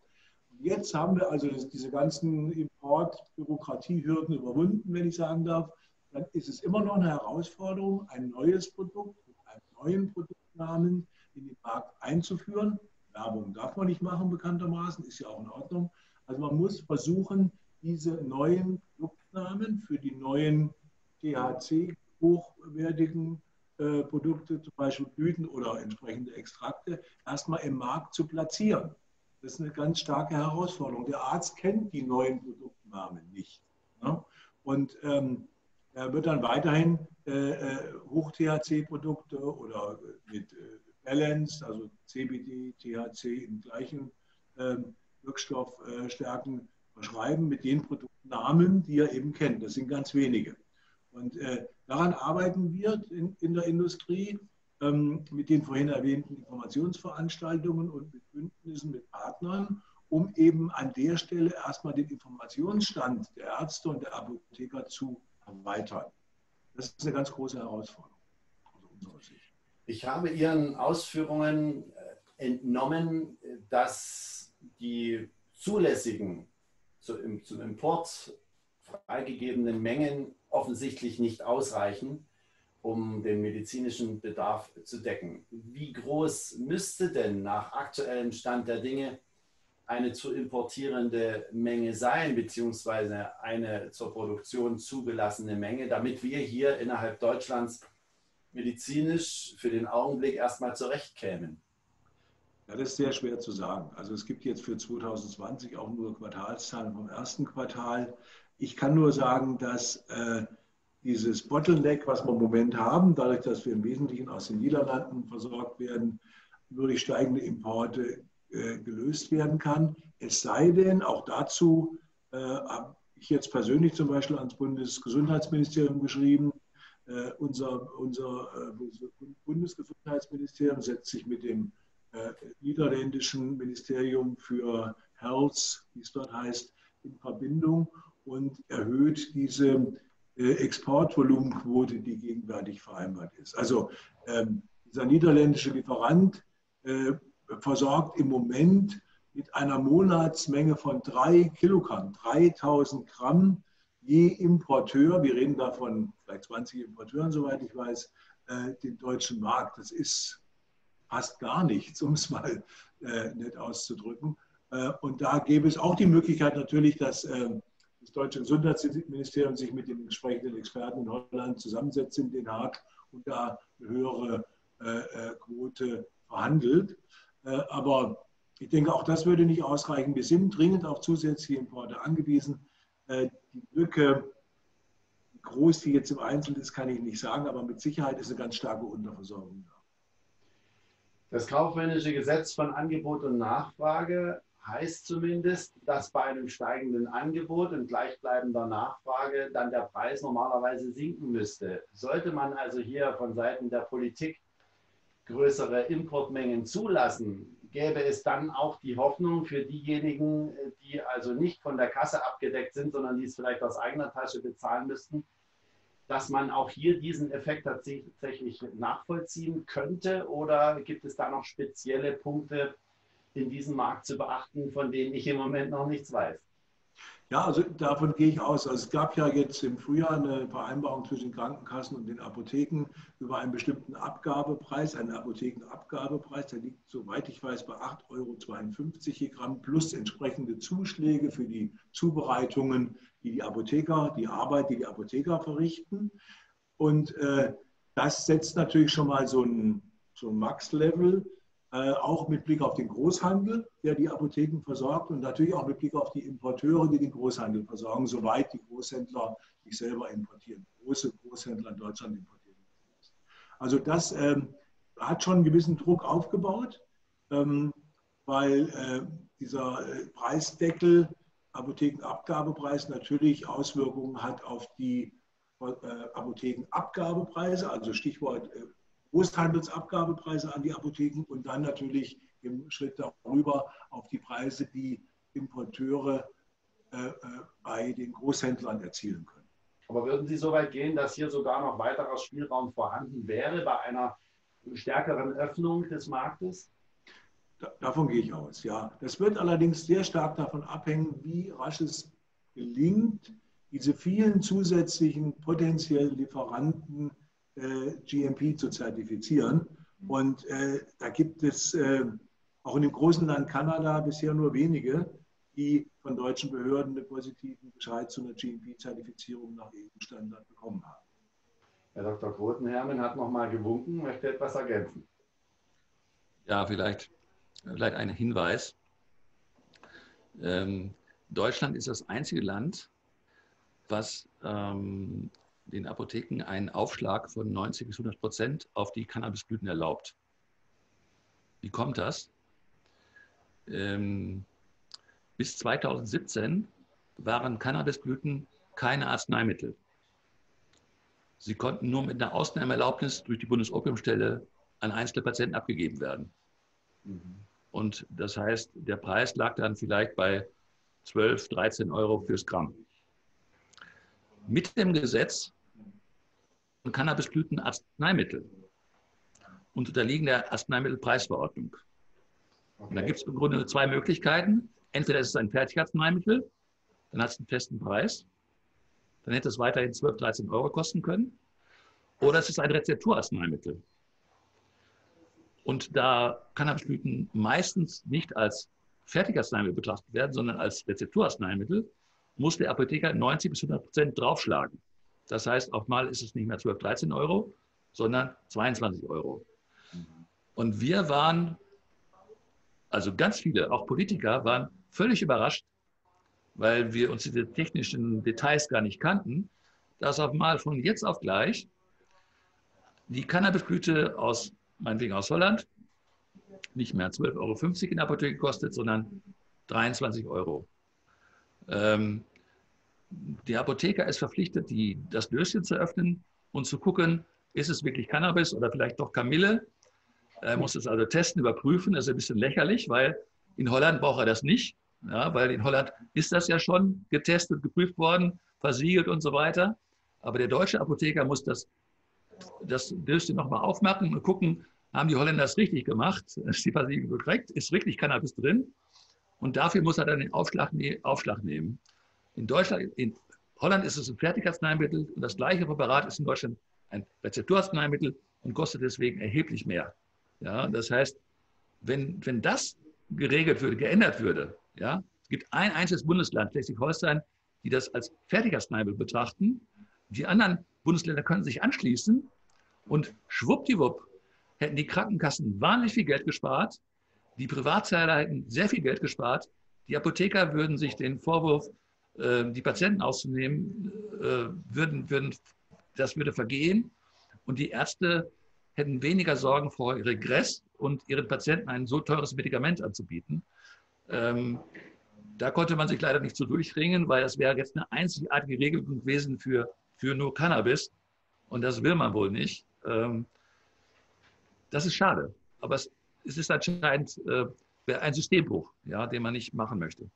Speaker 3: Jetzt haben wir also diese ganzen Import-Bürokratiehürden überwunden, wenn ich sagen darf. Dann ist es immer noch eine Herausforderung, ein neues Produkt mit einem neuen Produktnamen in den Markt einzuführen. Werbung darf man nicht machen, bekanntermaßen, ist ja auch in Ordnung. Also man muss versuchen, diese neuen Produktnamen für die neuen THC-hochwertigen äh, Produkte, zum Beispiel Blüten oder entsprechende Extrakte, erstmal im Markt zu platzieren. Das ist eine ganz starke Herausforderung. Der Arzt kennt die neuen Produktnamen nicht. Ne? Und ähm, er wird dann weiterhin äh, äh Hoch-THC-Produkte oder mit äh, Balance, also CBD, THC im gleichen ähm, Wirkstoffstärken verschreiben mit den Produktnamen, die er eben kennt. Das sind ganz wenige. Und äh, daran arbeiten wir in, in der Industrie ähm, mit den vorhin erwähnten Informationsveranstaltungen und mit Bündnissen mit Partnern, um eben an der Stelle erstmal den Informationsstand der Ärzte und der Apotheker zu erweitern. Das ist eine ganz große Herausforderung
Speaker 1: Ich habe Ihren Ausführungen äh, entnommen, dass die zulässigen zum Import freigegebenen Mengen offensichtlich nicht ausreichen, um den medizinischen Bedarf zu decken. Wie groß müsste denn nach aktuellem Stand der Dinge eine zu importierende Menge sein, beziehungsweise eine zur Produktion zugelassene Menge, damit wir hier innerhalb Deutschlands medizinisch für den Augenblick erstmal zurechtkämen?
Speaker 3: Ja, das ist sehr schwer zu sagen. Also es gibt jetzt für 2020 auch nur Quartalszahlen vom ersten Quartal. Ich kann nur sagen, dass äh, dieses Bottleneck, was wir im Moment haben, dadurch, dass wir im Wesentlichen aus den Niederlanden versorgt werden, durch steigende Importe äh, gelöst werden kann. Es sei denn, auch dazu äh, habe ich jetzt persönlich zum Beispiel ans Bundesgesundheitsministerium geschrieben. Äh, unser unser äh, Bundesgesundheitsministerium setzt sich mit dem äh, niederländischen Ministerium für Health, wie es dort heißt, in Verbindung und erhöht diese Exportvolumenquote, die gegenwärtig vereinbart ist. Also ähm, dieser niederländische Lieferant äh, versorgt im Moment mit einer Monatsmenge von drei Kilogramm, 3000 Gramm je Importeur. Wir reden da von vielleicht 20 Importeuren, soweit ich weiß, äh, den deutschen Markt. Das ist fast gar nichts, um es mal äh, nett auszudrücken. Äh, und da gäbe es auch die Möglichkeit natürlich, dass ähm, das deutsche Gesundheitsministerium sich mit den entsprechenden Experten in Holland zusammensetzt in Den Haag und da eine höhere Quote verhandelt. Aber ich denke, auch das würde nicht ausreichen. Wir sind dringend auf zusätzliche Importe angewiesen. Die Lücke, wie groß die jetzt im Einzelnen ist, kann ich nicht sagen, aber mit Sicherheit ist eine ganz starke Unterversorgung da.
Speaker 1: Das kaufmännische Gesetz von Angebot und Nachfrage heißt zumindest, dass bei einem steigenden Angebot und gleichbleibender Nachfrage dann der Preis normalerweise sinken müsste. Sollte man also hier von Seiten der Politik größere Importmengen zulassen, gäbe es dann auch die Hoffnung für diejenigen, die also nicht von der Kasse abgedeckt sind, sondern die es vielleicht aus eigener Tasche bezahlen müssten, dass man auch hier diesen Effekt tatsächlich nachvollziehen könnte? Oder gibt es da noch spezielle Punkte in diesem Markt zu beachten, von denen ich im Moment noch nichts weiß?
Speaker 3: Ja, also davon gehe ich aus. Also es gab ja jetzt im Frühjahr eine Vereinbarung zwischen Krankenkassen und den Apotheken über einen bestimmten Abgabepreis, einen Apothekenabgabepreis. Der liegt, soweit ich weiß, bei 8,52 Euro je Gramm plus entsprechende Zuschläge für die Zubereitungen, die die Apotheker, die Arbeit, die die Apotheker verrichten. Und äh, das setzt natürlich schon mal so ein, so ein Max-Level äh, auch mit Blick auf den Großhandel, der die Apotheken versorgt und natürlich auch mit Blick auf die Importeure, die den Großhandel versorgen, soweit die Großhändler sich selber importieren. Große Großhändler in Deutschland importieren. Also das ähm, hat schon einen gewissen Druck aufgebaut, ähm, weil äh, dieser äh, Preisdeckel, Apothekenabgabepreis, natürlich Auswirkungen hat auf die äh, Apothekenabgabepreise, also Stichwort Großhandelsabgabepreise an die Apotheken und dann natürlich im Schritt darüber auf die Preise, die Importeure äh, äh, bei den Großhändlern erzielen können.
Speaker 1: Aber würden Sie so weit gehen, dass hier sogar noch weiterer Spielraum vorhanden wäre bei einer stärkeren Öffnung des Marktes?
Speaker 3: davon gehe ich aus, ja. Das wird allerdings sehr stark davon abhängen, wie rasch es gelingt, diese vielen zusätzlichen potenziellen Lieferanten GMP zu zertifizieren. Und äh, da gibt es äh, auch in dem großen Land Kanada bisher nur wenige, die von deutschen Behörden einen positiven Bescheid zu einer GMP-Zertifizierung nach EU-Standard bekommen haben.
Speaker 1: Herr Dr. Grotenhermen hat noch mal gewunken, möchte etwas ergänzen.
Speaker 2: Ja, vielleicht, vielleicht ein Hinweis. Ähm, Deutschland ist das einzige Land, was ähm, den Apotheken einen Aufschlag von 90 bis 100 Prozent auf die Cannabisblüten erlaubt. Wie kommt das? Ähm, bis 2017 waren Cannabisblüten keine Arzneimittel. Sie konnten nur mit einer Ausnahmeerlaubnis durch die Bundesopiumstelle an einzelne Patienten abgegeben werden. Mhm. Und das heißt, der Preis lag dann vielleicht bei 12, 13 Euro fürs Gramm. Mit dem Gesetz und Cannabisblüten Arzneimittel und unterliegen der Arzneimittelpreisverordnung. Okay. Und da gibt es im Grunde zwei Möglichkeiten. Entweder ist es ein Fertigarzneimittel, dann hat es einen festen Preis, dann hätte es weiterhin 12, 13 Euro kosten können. Oder es ist ein Rezepturarzneimittel. Und da Cannabisblüten meistens nicht als Fertigarzneimittel betrachtet werden, sondern als Rezepturarzneimittel, muss der Apotheker 90 bis 100 Prozent draufschlagen. Das heißt, auf Mal ist es nicht mehr 12, 13 Euro, sondern 22 Euro. Und wir waren, also ganz viele, auch Politiker, waren völlig überrascht, weil wir uns diese technischen Details gar nicht kannten, dass auf Mal von jetzt auf gleich die Cannabisblüte aus, meinetwegen aus Holland, nicht mehr 12,50 Euro in der Apotheke kostet, sondern 23 Euro. Ähm, der Apotheker ist verpflichtet, die, das Döschen zu öffnen und zu gucken, ist es wirklich Cannabis oder vielleicht doch Kamille. Er muss es also testen, überprüfen. Das ist ein bisschen lächerlich, weil in Holland braucht er das nicht. Ja, weil in Holland ist das ja schon getestet, geprüft worden, versiegelt und so weiter. Aber der deutsche Apotheker muss das, das Döschen nochmal aufmachen und gucken, haben die Holländer das richtig gemacht? Ist die Versiegelung korrekt? Ist wirklich Cannabis drin? Und dafür muss er dann den Aufschlag, Aufschlag nehmen. In Deutschland, in Holland ist es ein Fertigarzneimittel und das gleiche Präparat ist in Deutschland ein Rezepturarzneimittel und kostet deswegen erheblich mehr. Ja, das heißt, wenn, wenn das geregelt würde, geändert würde, ja, es gibt ein einziges Bundesland, Schleswig-Holstein, die das als Fertigarzneimittel betrachten. Die anderen Bundesländer können sich anschließen Und schwuppdiwupp hätten die Krankenkassen wahnsinnig viel Geld gespart, die Privatzahler hätten sehr viel Geld gespart, die Apotheker würden sich den Vorwurf, die Patienten auszunehmen, äh, würden, würden, das würde vergehen und die Ärzte hätten weniger Sorgen vor Regress und ihren Patienten ein so teures Medikament anzubieten. Ähm, da konnte man sich leider nicht so durchringen, weil das wäre jetzt eine einzigartige Regelung gewesen für, für nur Cannabis. Und das will man wohl nicht. Ähm, das ist schade. Aber es, es ist anscheinend äh, ein Systembruch, ja, den man nicht machen möchte.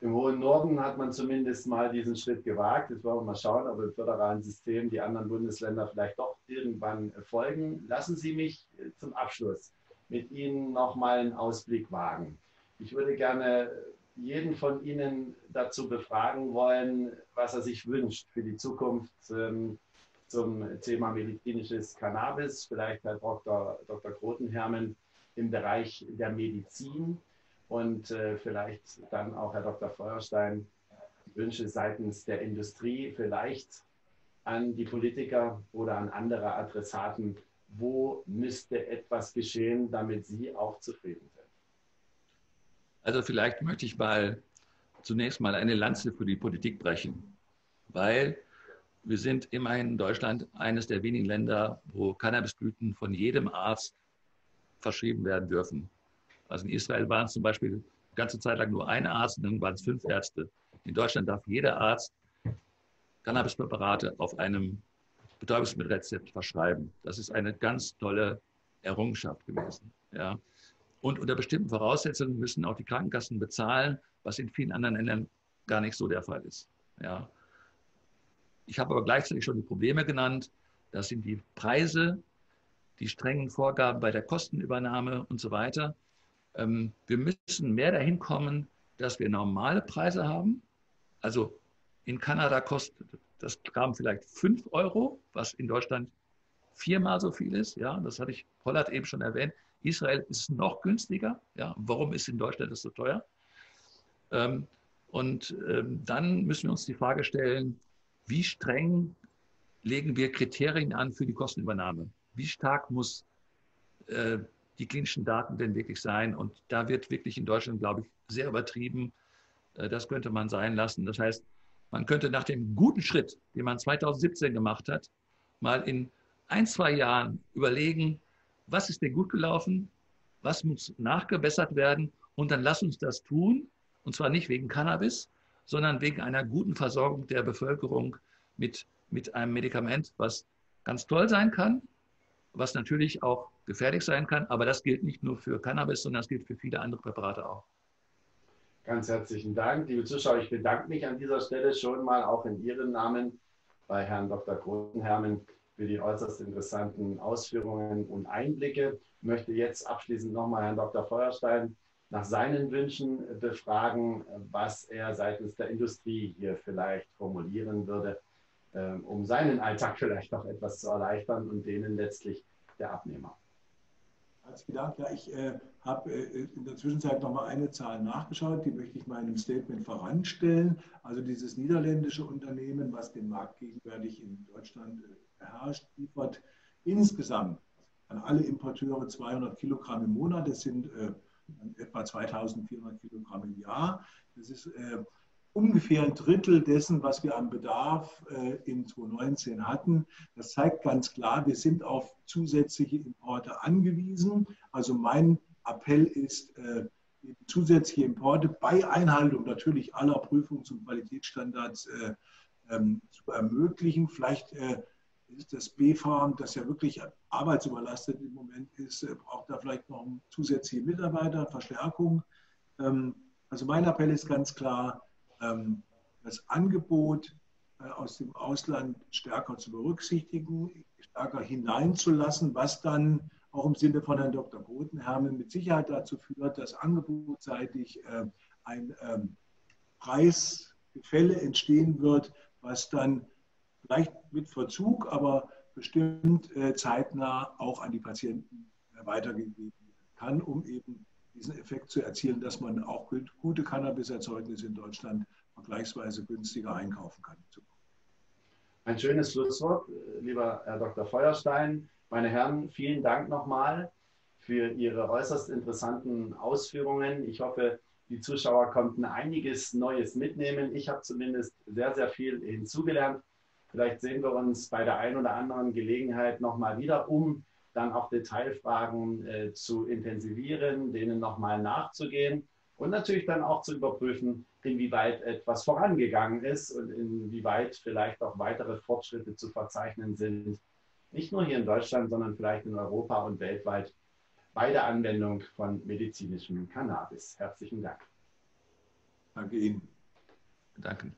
Speaker 1: Im hohen Norden hat man zumindest mal diesen Schritt gewagt. Jetzt wollen wir mal schauen, ob im föderalen System die anderen Bundesländer vielleicht doch irgendwann folgen. Lassen Sie mich zum Abschluss mit Ihnen noch mal einen Ausblick wagen. Ich würde gerne jeden von Ihnen dazu befragen wollen, was er sich wünscht für die Zukunft ähm, zum Thema medizinisches Cannabis. Vielleicht Herr Dr. Dr. Im Bereich der Medizin und äh, vielleicht dann auch Herr Dr. Feuerstein Wünsche seitens der Industrie, vielleicht an die Politiker oder an andere Adressaten. Wo müsste etwas geschehen, damit Sie auch zufrieden sind?
Speaker 2: Also vielleicht möchte ich mal zunächst mal eine Lanze für die Politik brechen, weil wir sind immerhin in Deutschland eines der wenigen Länder, wo Cannabisblüten von jedem Arzt verschrieben werden dürfen. Also in Israel waren es zum Beispiel eine ganze Zeit lang nur ein Arzt und dann waren es fünf Ärzte. In Deutschland darf jeder Arzt Cannabispräparate auf einem Betäubungsmittelrezept verschreiben. Das ist eine ganz tolle Errungenschaft gewesen. Ja. Und unter bestimmten Voraussetzungen müssen auch die Krankenkassen bezahlen, was in vielen anderen Ländern gar nicht so der Fall ist. Ja. Ich habe aber gleichzeitig schon die Probleme genannt. Das sind die Preise, die strengen Vorgaben bei der Kostenübernahme und so weiter. Ähm, wir müssen mehr dahin kommen, dass wir normale Preise haben. Also in Kanada kostet das Gramm vielleicht 5 Euro, was in Deutschland viermal so viel ist. Ja, das hatte ich Pollard eben schon erwähnt. Israel ist noch günstiger. Ja, warum ist in Deutschland das so teuer? Ähm, und ähm, dann müssen wir uns die Frage stellen, wie streng legen wir Kriterien an für die Kostenübernahme? Wie stark muss äh, die klinischen Daten denn wirklich sein? Und da wird wirklich in Deutschland, glaube ich, sehr übertrieben. Äh, das könnte man sein lassen. Das heißt, man könnte nach dem guten Schritt, den man 2017 gemacht hat, mal in ein, zwei Jahren überlegen, was ist denn gut gelaufen, was muss nachgebessert werden und dann lass uns das tun. Und zwar nicht wegen Cannabis, sondern wegen einer guten Versorgung der Bevölkerung mit, mit einem Medikament, was ganz toll sein kann, was natürlich auch gefährlich sein kann. Aber das gilt nicht nur für Cannabis, sondern das gilt für viele andere Präparate auch.
Speaker 1: Ganz herzlichen Dank, liebe Zuschauer. Ich bedanke mich an dieser Stelle schon mal auch in Ihrem Namen bei Herrn Dr. Grotenhermen für die äußerst interessanten Ausführungen und Einblicke. Ich möchte jetzt abschließend nochmal Herrn Dr. Feuerstein nach seinen Wünschen befragen, was er seitens der Industrie hier vielleicht formulieren würde, um seinen Alltag vielleicht noch etwas zu erleichtern und denen letztlich der Abnehmer.
Speaker 3: Herzlichen Dank. Ja, ich äh, habe äh, in der Zwischenzeit noch mal eine Zahl nachgeschaut, die möchte ich meinem Statement voranstellen. Also dieses niederländische Unternehmen, was den Markt gegenwärtig in Deutschland äh, beherrscht, liefert insgesamt an alle Importeure 200 Kilogramm im Monat. Das sind äh, etwa 2400 Kilogramm im Jahr. Das ist äh, ungefähr ein Drittel dessen, was wir am Bedarf äh, in 2019 hatten. Das zeigt ganz klar, wir sind auf zusätzliche Importe angewiesen. Also mein Appell ist, äh, zusätzliche Importe bei Einhaltung natürlich aller Prüfungs- und Qualitätsstandards äh, ähm, zu ermöglichen. Vielleicht ist das B-Farm, das ja wirklich arbeitsüberlastet im Moment ist, braucht da vielleicht noch zusätzliche Mitarbeiter, Verstärkung. Ähm, also mein Appell ist ganz klar, das Angebot äh, aus dem Ausland stärker zu berücksichtigen, stärker hineinzulassen, was dann auch im Sinne von Herrn Dr. Botenhermen mit Sicherheit dazu führt, dass angebotsseitig äh, ein ähm, Preisgefälle entstehen wird, was dann vielleicht mit Verzug, aber bestimmt äh, zeitnah auch an die Patienten weitergegeben kann, um eben diesen Effekt zu erzielen, dass man auch gute Cannabis-Erzeugnisse in Deutschland vergleichsweise günstiger einkaufen kann.
Speaker 1: Ein schönes Schlusswort, lieber Herr Dr. Feuerstein. Meine Herren, vielen Dank nochmal für Ihre äußerst interessanten Ausführungen. Ich hoffe, die Zuschauer konnten einiges Neues mitnehmen. Ich habe zumindest sehr, sehr viel hinzugelernt. Vielleicht sehen wir uns bei der einen oder anderen Gelegenheit nochmal wieder, um dann auch Detailfragen äh, zu intensivieren, denen nochmal nachzugehen und natürlich dann auch zu überprüfen, inwieweit etwas vorangegangen ist und inwieweit vielleicht auch weitere Fortschritte zu verzeichnen sind. Nicht nur hier in Deutschland, sondern vielleicht in Europa und weltweit bei der Anwendung von medizinischem Cannabis. Herzlichen Dank.
Speaker 3: Danke Ihnen.
Speaker 2: Danke.